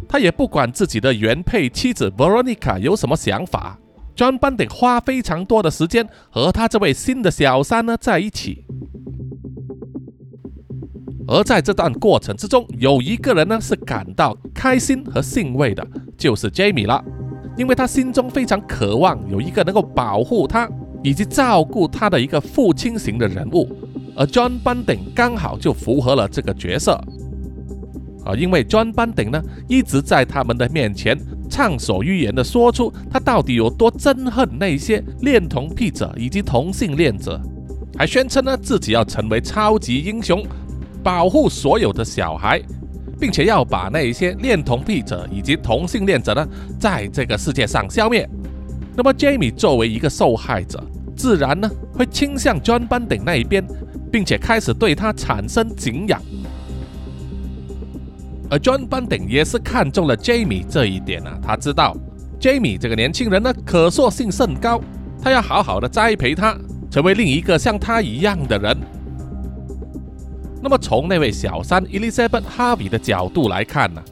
他也不管自己的原配妻子 Veronica 有什么想法，John Bunting 花非常多的时间和他这位新的小三呢在一起。而在这段过程之中，有一个人呢是感到开心和欣慰的，就是 Jamie 了，因为他心中非常渴望有一个能够保护他。以及照顾他的一个父亲型的人物，而 John Bunting 刚好就符合了这个角色。啊，因为 John Bunting 呢一直在他们的面前畅所欲言的说出他到底有多憎恨那些恋童癖者以及同性恋者。还宣称呢自己要成为超级英雄，保护所有的小孩，并且要把那一些恋童癖者以及同性恋者呢在这个世界上消灭。那么 Jamie 作为一个受害者，自然呢会倾向 John Bunting 那一边，并且开始对他产生敬仰。而 John Bunting 也是看中了 Jamie 这一点啊，他知道 Jamie 这个年轻人呢可塑性甚高，他要好好的栽培他，成为另一个像他一样的人。那么从那位小三 Elizabeth Harvey 的角度来看呢，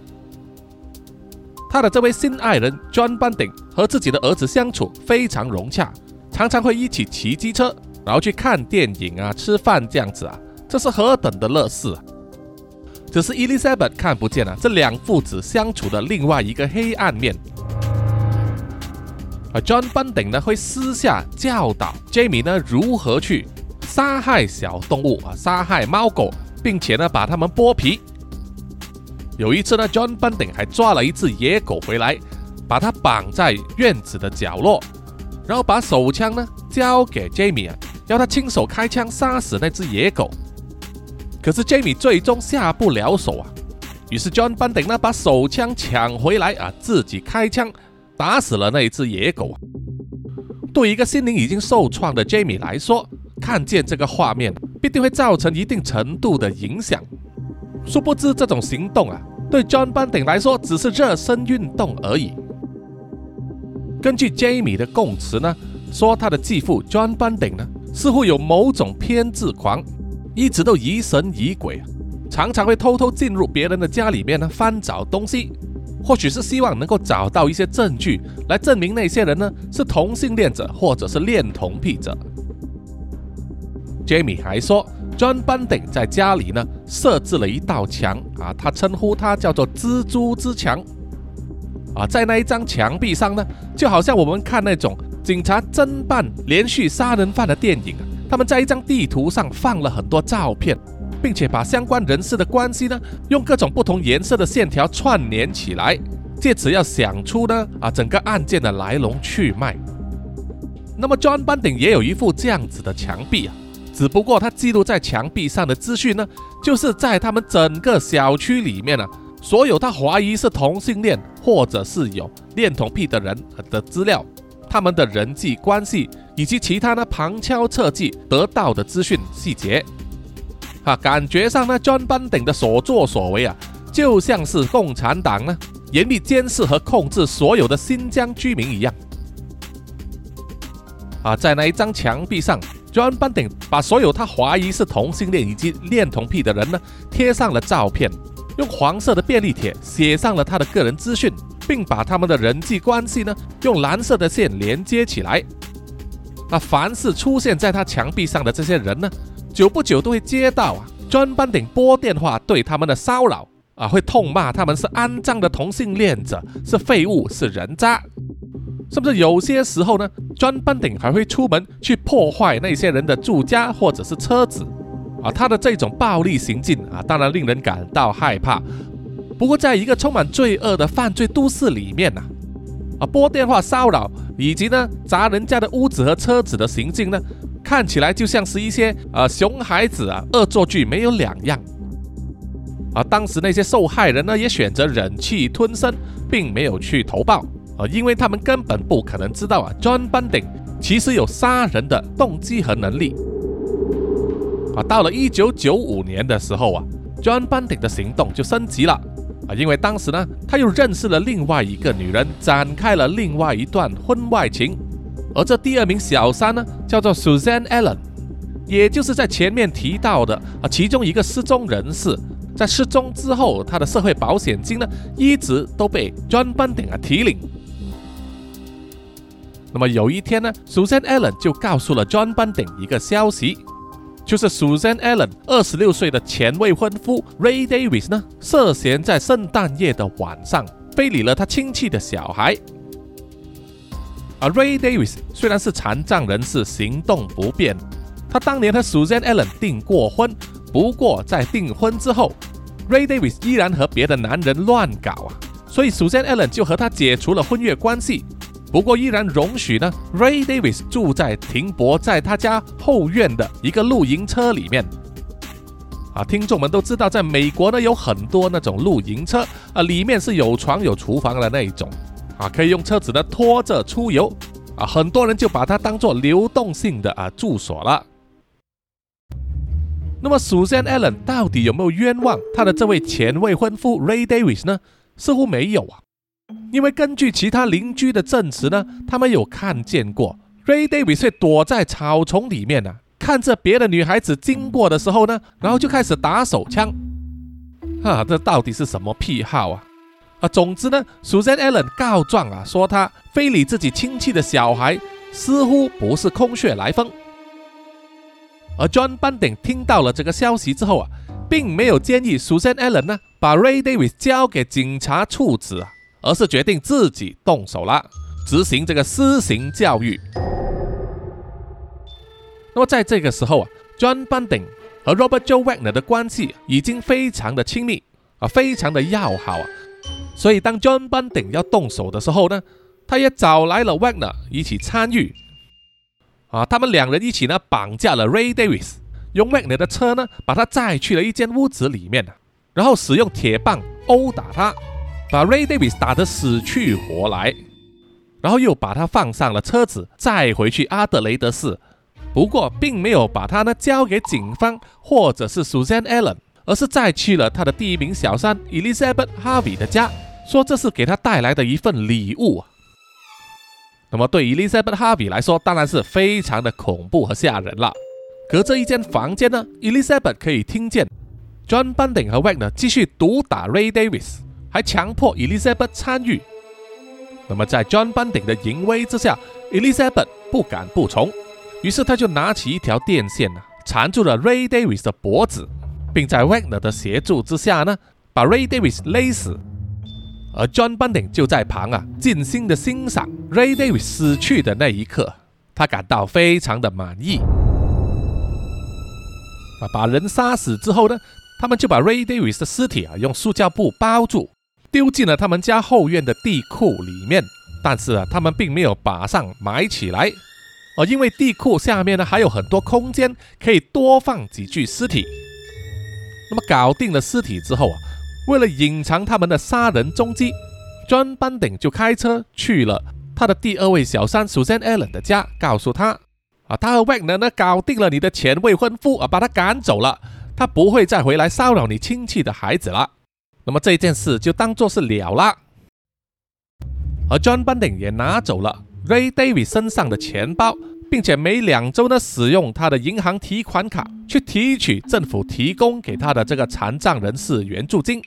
他的这位新爱人 John Bunting 和自己的儿子相处非常融洽，常常会一起骑机车，然后去看电影啊、吃饭这样子啊，这是何等的乐事啊！只是 Elizabeth 看不见啊，这两父子相处的另外一个黑暗面。而 John Bunting 呢，会私下教导 Jamie 呢如何去杀害小动物啊，杀害猫狗，并且呢把它们剥皮。有一次呢，John Bunting 还抓了一只野狗回来，把它绑在院子的角落，然后把手枪呢交给 Jamie 啊，要他亲手开枪杀死那只野狗。可是 Jamie 最终下不了手啊，于是 John Bunting 呢把手枪抢回来啊，自己开枪打死了那一只野狗。对一个心灵已经受创的 Jamie 来说，看见这个画面必定会造成一定程度的影响。殊不知这种行动啊，对 John Bunting 来说只是热身运动而已。根据 Jamie 的供词呢，说他的继父 John Bunting 呢似乎有某种偏执狂。一直都疑神疑鬼，常常会偷偷进入别人的家里面呢翻找东西，或许是希望能够找到一些证据来证明那些人呢是同性恋者或者是恋童癖者。Jamie 还说，John Bunting 在家里呢设置了一道墙啊，他称呼它叫做“蜘蛛之墙”啊，在那一张墙壁上呢，就好像我们看那种警察侦办连续杀人犯的电影啊。他们在一张地图上放了很多照片，并且把相关人士的关系呢，用各种不同颜色的线条串联起来，借此要想出呢啊整个案件的来龙去脉。那么 John Bunting 也有一副这样子的墙壁啊，只不过他记录在墙壁上的资讯呢，就是在他们整个小区里面啊，所有他怀疑是同性恋或者是有恋童癖的人的资料。他们的人际关系以及其他呢旁敲侧击得到的资讯细节，啊，感觉上呢，John Bundy 的所作所为啊，就像是共产党呢严密监视和控制所有的新疆居民一样。啊，在那一张墙壁上，John Bunting 把所有他怀疑是同性恋以及恋童癖的人呢贴上了照片，用黄色的便利贴写上了他的个人资讯。并把他们的人际关系呢，用蓝色的线连接起来。那凡是出现在他墙壁上的这些人呢，久不久都会接到啊，John Bunting 拨电话对他们的骚扰啊，会痛骂他们是肮脏的同性恋者，是废物，是人渣。甚至有些时候呢，John Bunting 还会出门去破坏那些人的住家或者是车子。啊，他的这种暴力行径啊，当然令人感到害怕。不过，在一个充满罪恶的犯罪都市里面呢，啊，拨电话骚扰以及呢砸人家的屋子和车子的行径呢，看起来就像是一些呃熊孩子啊恶作剧没有两样。而当时那些受害人呢，也选择忍气吞声，并没有去投报啊，因为他们根本不可能知道啊，John Bunting 其实有杀人的动机和能力。啊，到了一九九五年的时候啊，John Bunting 的行动就升级了。啊，因为当时呢，他又认识了另外一个女人，展开了另外一段婚外情。而这第二名小三呢，叫做 Susan Allen，也就是在前面提到的啊，其中一个失踪人士。在失踪之后，他的社会保险金呢，一直都被 John Bunting 啊提领。那么有一天呢，Susan Allen 就告诉了 John Bunting 一个消息。就是 Susan Allen 二十六岁的前未婚夫 Ray Davis 呢，涉嫌在圣诞夜的晚上非礼了他亲戚的小孩。而 Ray Davis 虽然是残障人士，行动不便，他当年和 Susan Allen 订过婚，不过在订婚之后，Ray Davis 依然和别的男人乱搞啊，所以 Susan Allen 就和他解除了婚约关系。不过依然容许呢 Ray Davis 住在停泊在他家后院的一个露营车里面。啊，听众们都知道，在美国呢有很多那种露营车啊，里面是有床有厨房的那一种啊，可以用车子呢拖着出游啊，很多人就把它当做流动性的啊住所了。那么，Susan Allen 到底有没有冤枉他的这位前未婚夫 Ray Davis 呢？似乎没有啊，因为根据其他邻居的证词呢，他们有看见过 Ray Davis 躲在草丛里面呢。看着别的女孩子经过的时候呢，然后就开始打手枪，哈，这到底是什么癖好啊？啊，总之呢，Susan Allen 告状啊，说他非礼自己亲戚的小孩，似乎不是空穴来风。而 John Bunting 听到了这个消息之后啊，并没有建议 Susan Allen 呢把 Ray Davis 交给警察处置啊，而是决定自己动手了，执行这个私刑教育。那么在这个时候啊，John Bunting 和 Robert Joe Wagner 的关系已经非常的亲密啊，非常的要好啊。所以当 John Bunting 要动手的时候呢，他也找来了 Wagner 一起参与啊。他们两人一起呢绑架了 Ray Davis，用 Wagner 的车呢把他载去了一间屋子里面然后使用铁棒殴打他，把 Ray Davis 打得死去活来，然后又把他放上了车子，再回去阿德雷德市。不过，并没有把他呢交给警方或者是 Susan Allen，而是再去了他的第一名小三 Elizabeth Harvey 的家，说这是给他带来的一份礼物。那么对 Elizabeth Harvey 来说，当然是非常的恐怖和吓人了。隔着一间房间呢，Elizabeth 可以听见 John Bunting 和 Wagner 继续毒打 Ray Davis，还强迫 Elizabeth 参与。那么在 John Bunting 的淫威之下，Elizabeth 不敢不从。于是他就拿起一条电线呢，缠住了 Ray Davis 的脖子，并在 Wagner 的协助之下呢，把 Ray Davis 勒死。而 John Bunting 就在旁啊，尽心的欣赏 Ray Davis 死去的那一刻，他感到非常的满意。啊，把人杀死之后呢，他们就把 Ray Davis 的尸体啊用塑胶布包住，丢进了他们家后院的地库里面。但是啊，他们并没有马上埋起来。哦，因为地库下面呢还有很多空间，可以多放几具尸体。那么搞定了尸体之后啊，为了隐藏他们的杀人踪迹，John Bunting 就开车去了他的第二位小三 Susan Allen 的家，告诉他啊，他和 Wagner 呢搞定了你的前未婚夫啊，把他赶走了，他不会再回来骚扰你亲戚的孩子了。那么这件事就当做是了了。而 John Bunting 也拿走了。Ray Davis 身上的钱包，并且每两周呢使用他的银行提款卡去提取政府提供给他的这个残障人士援助金。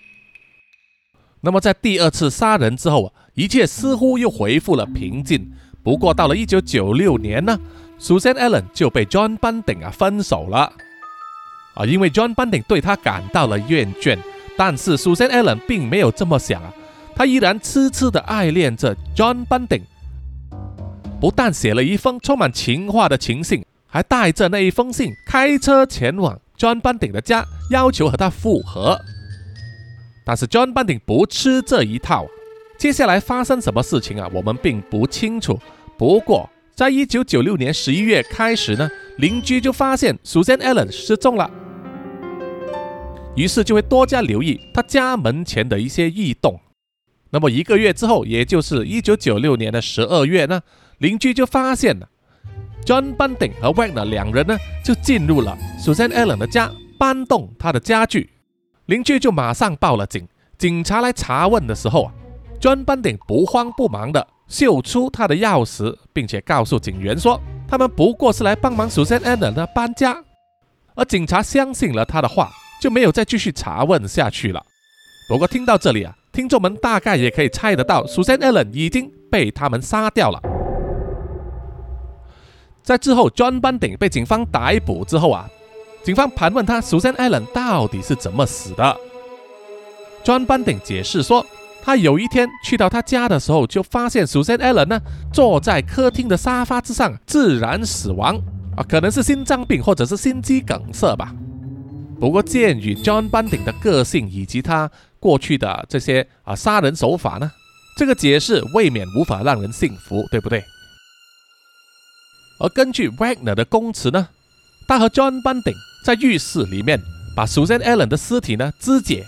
那么在第二次杀人之后啊，一切似乎又恢复了平静。不过到了1996年呢，Susan Allen 就被 John Bunting 啊分手了啊，因为 John Bunting 对他感到了厌倦。但是 Susan Allen 并没有这么想啊，他依然痴痴的爱恋着 John Bunting。不但写了一封充满情话的情信，还带着那一封信开车前往 John Bunting 的家，要求和他复合。但是 John Bunting 不吃这一套。接下来发生什么事情啊？我们并不清楚。不过，在一九九六年十一月开始呢，邻居就发现 Susan Allen 失踪了，于是就会多加留意他家门前的一些异动。那么一个月之后，也就是一九九六年的十二月呢？邻居就发现了，John Bunting 和 Wagner 两人呢，就进入了 Susan Allen 的家，搬动他的家具。邻居就马上报了警。警察来查问的时候啊，John Bunting 不慌不忙的秀出他的钥匙，并且告诉警员说，他们不过是来帮忙 Susan Allen 的搬家。而警察相信了他的话，就没有再继续查问下去了。不过听到这里啊，听众们大概也可以猜得到，Susan Allen 已经被他们杀掉了。在之后，John Bunting 被警方逮捕之后啊，警方盘问他，Susan Allen 到底是怎么死的？John Bunting 解释说，他有一天去到他家的时候，就发现 Susan Allen 呢坐在客厅的沙发之上，自然死亡啊，可能是心脏病或者是心肌梗塞吧。不过，鉴于 John Bunting 的个性以及他过去的这些啊杀人手法呢，这个解释未免无法让人信服，对不对？而根据 Wagner 的供词呢，他和 John Bunting 在浴室里面把 Susan Allen 的尸体呢肢解，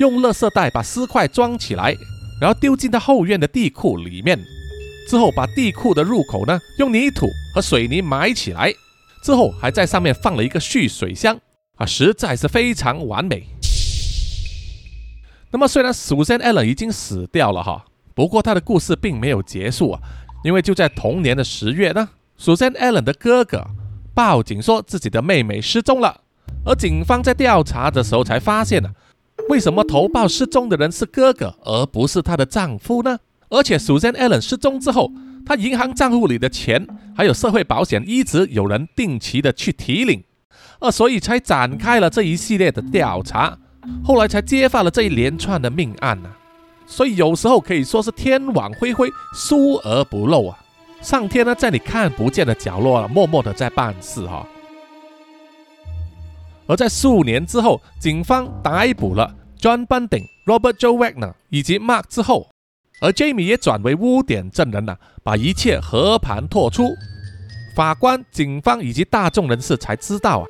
用垃圾袋把尸块装起来，然后丢进到后院的地库里面。之后把地库的入口呢用泥土和水泥埋起来，之后还在上面放了一个蓄水箱啊，实在是非常完美。那么虽然 Susan Allen 已经死掉了哈，不过他的故事并没有结束啊，因为就在同年的十月呢，Susan Allen 的哥哥报警说自己的妹妹失踪了，而警方在调查的时候才发现呢，为什么投报失踪的人是哥哥而不是她的丈夫呢？而且，Susan Allen 失踪之后，他银行账户里的钱还有社会保险一直有人定期的去提领，而所以才展开了这一系列的调查，后来才揭发了这一连串的命案呢。所以有时候可以说是天网恢恢，疏而不漏啊！上天呢，在你看不见的角落啊，默默的在办事哈。而在数年之后，警方逮捕了 John Bunting、Robert Joe Wagner 以及 Mark 之后。而 Jamie 也转为污点证人了，把一切和盘托出。法官、警方以及大众人士才知道啊，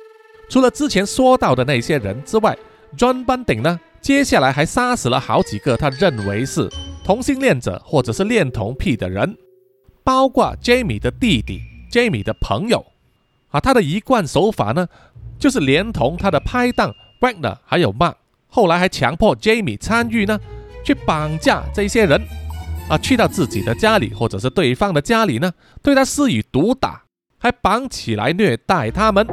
除了之前说到的那些人之外，John Bunting 呢，接下来还杀死了好几个他认为是同性恋者或者是恋童癖的人，包括 Jamie 的弟弟、Jamie 的朋友。啊，他的一贯手法呢，就是连同他的拍档 Wagner 还有 Mark，后来还强迫 Jamie 参与呢，去绑架这些人。啊，去到自己的家里，或者是对方的家里呢，对他施以毒打，还绑起来虐待他们。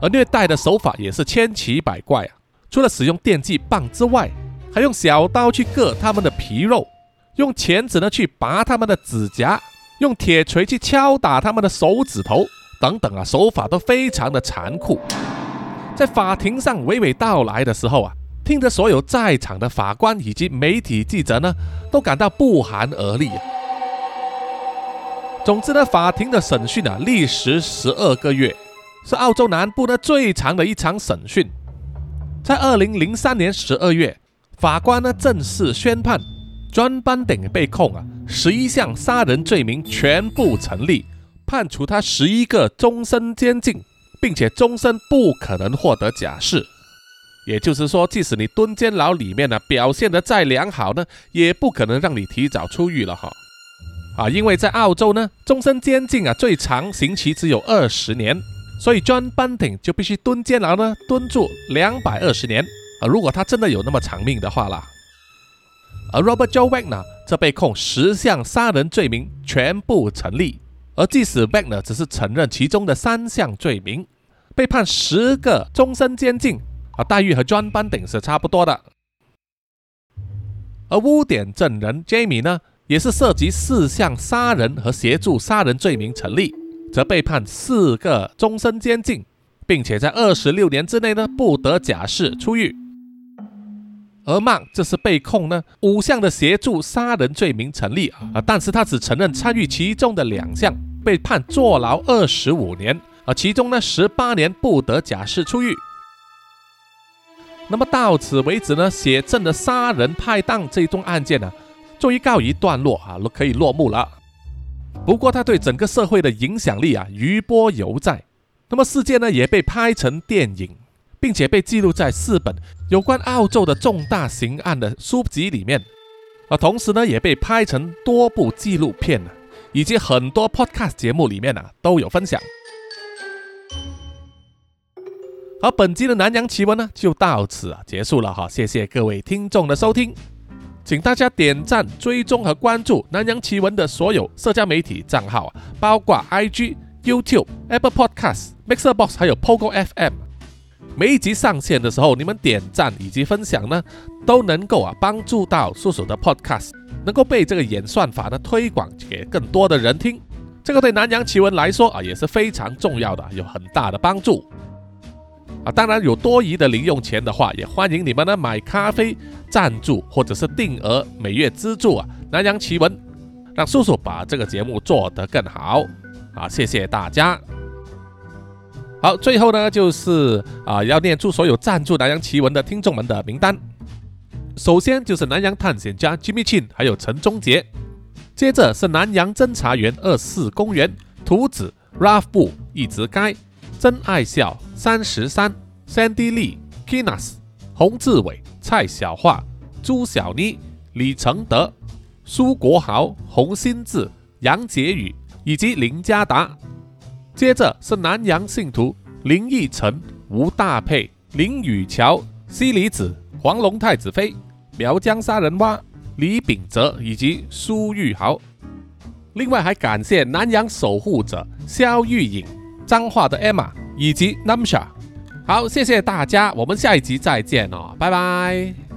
而虐待的手法也是千奇百怪啊！除了使用电击棒之外，还用小刀去割他们的皮肉，用钳子呢去拔他们的指甲，用铁锤去敲打他们的手指头，等等啊，手法都非常的残酷。在法庭上娓娓道来的时候啊。听着，所有在场的法官以及媒体记者呢，都感到不寒而栗啊。总之呢，法庭的审讯啊，历时十二个月，是澳洲南部呢最长的一场审讯。在二零零三年十二月，法官呢正式宣判，John Bunting 被控啊十一项杀人罪名全部成立，判处他十一个终身监禁，并且终身不可能获得假释。也就是说，即使你蹲监牢里面呢，表现得再良好呢，也不可能让你提早出狱了哈。啊，因为在澳洲呢，终身监禁啊，最长刑期只有二十年，所以 John Bunting 就必须蹲监牢呢，蹲住两百二十年啊。如果他真的有那么长命的话啦。而 Robert Joe Wagner 则被控十项杀人罪名全部成立，而即使 Wagner 只是承认其中的三项罪名，被判十个终身监禁。啊，待遇和 John Bunting 是差不多的。而污点证人 Jamie 呢，也是涉及四项杀人和协助杀人罪名成立，则被判四个终身监禁，并且在二十六年之内呢不得假释出狱。而曼这是被控呢五项的协助杀人罪名成立啊，但是他只承认参与其中的两项，被判坐牢二十五年，啊其中呢十八年不得假释出狱。那么到此为止呢，写证的杀人派档这一宗案件呢，终于告一段落啊，可以落幕了。不过他对整个社会的影响力啊，余波犹在。那么事件呢，也被拍成电影，并且被记录在四本有关澳洲的重大刑案的书籍里面。啊，同时呢，也被拍成多部纪录片呢，以及很多 podcast 节目里面呢，都有分享。好，本集的南洋奇闻呢就到此啊结束了哈，谢谢各位听众的收听，请大家点赞、追踪和关注南洋奇闻的所有社交媒体账号，包括 IG、YouTube、Apple Podcasts、Mixer Box 还有 Pogo FM。每一集上线的时候，你们点赞以及分享呢，都能够啊帮助到叔叔的 Podcast 能够被这个演算法呢推广给更多的人听，这个对南洋奇闻来说啊也是非常重要的，有很大的帮助。啊，当然有多余的零用钱的话，也欢迎你们呢买咖啡赞助，或者是定额每月资助啊。南洋奇闻，让叔叔把这个节目做得更好啊！谢谢大家。好，最后呢就是啊要念出所有赞助南洋奇闻的听众们的名单。首先就是南洋探险家 Jimmy Chin，还有陈忠杰。接着是南洋侦查员二四公园、图子 Ralph 布、一直街、真爱笑、三十三、Sandy Lee、Kinas、洪志伟、蔡小桦、朱小妮、李承德、苏国豪、洪新志、杨杰宇以及林家达。接着是南洋信徒林奕晨、吴大佩、林雨桥、西里子、黄龙太子妃、苗疆杀人蛙。李秉哲以及苏玉豪，另外还感谢南洋守护者肖玉颖、脏话的 Emma 以及 Namsha。好，谢谢大家，我们下一集再见哦，拜拜。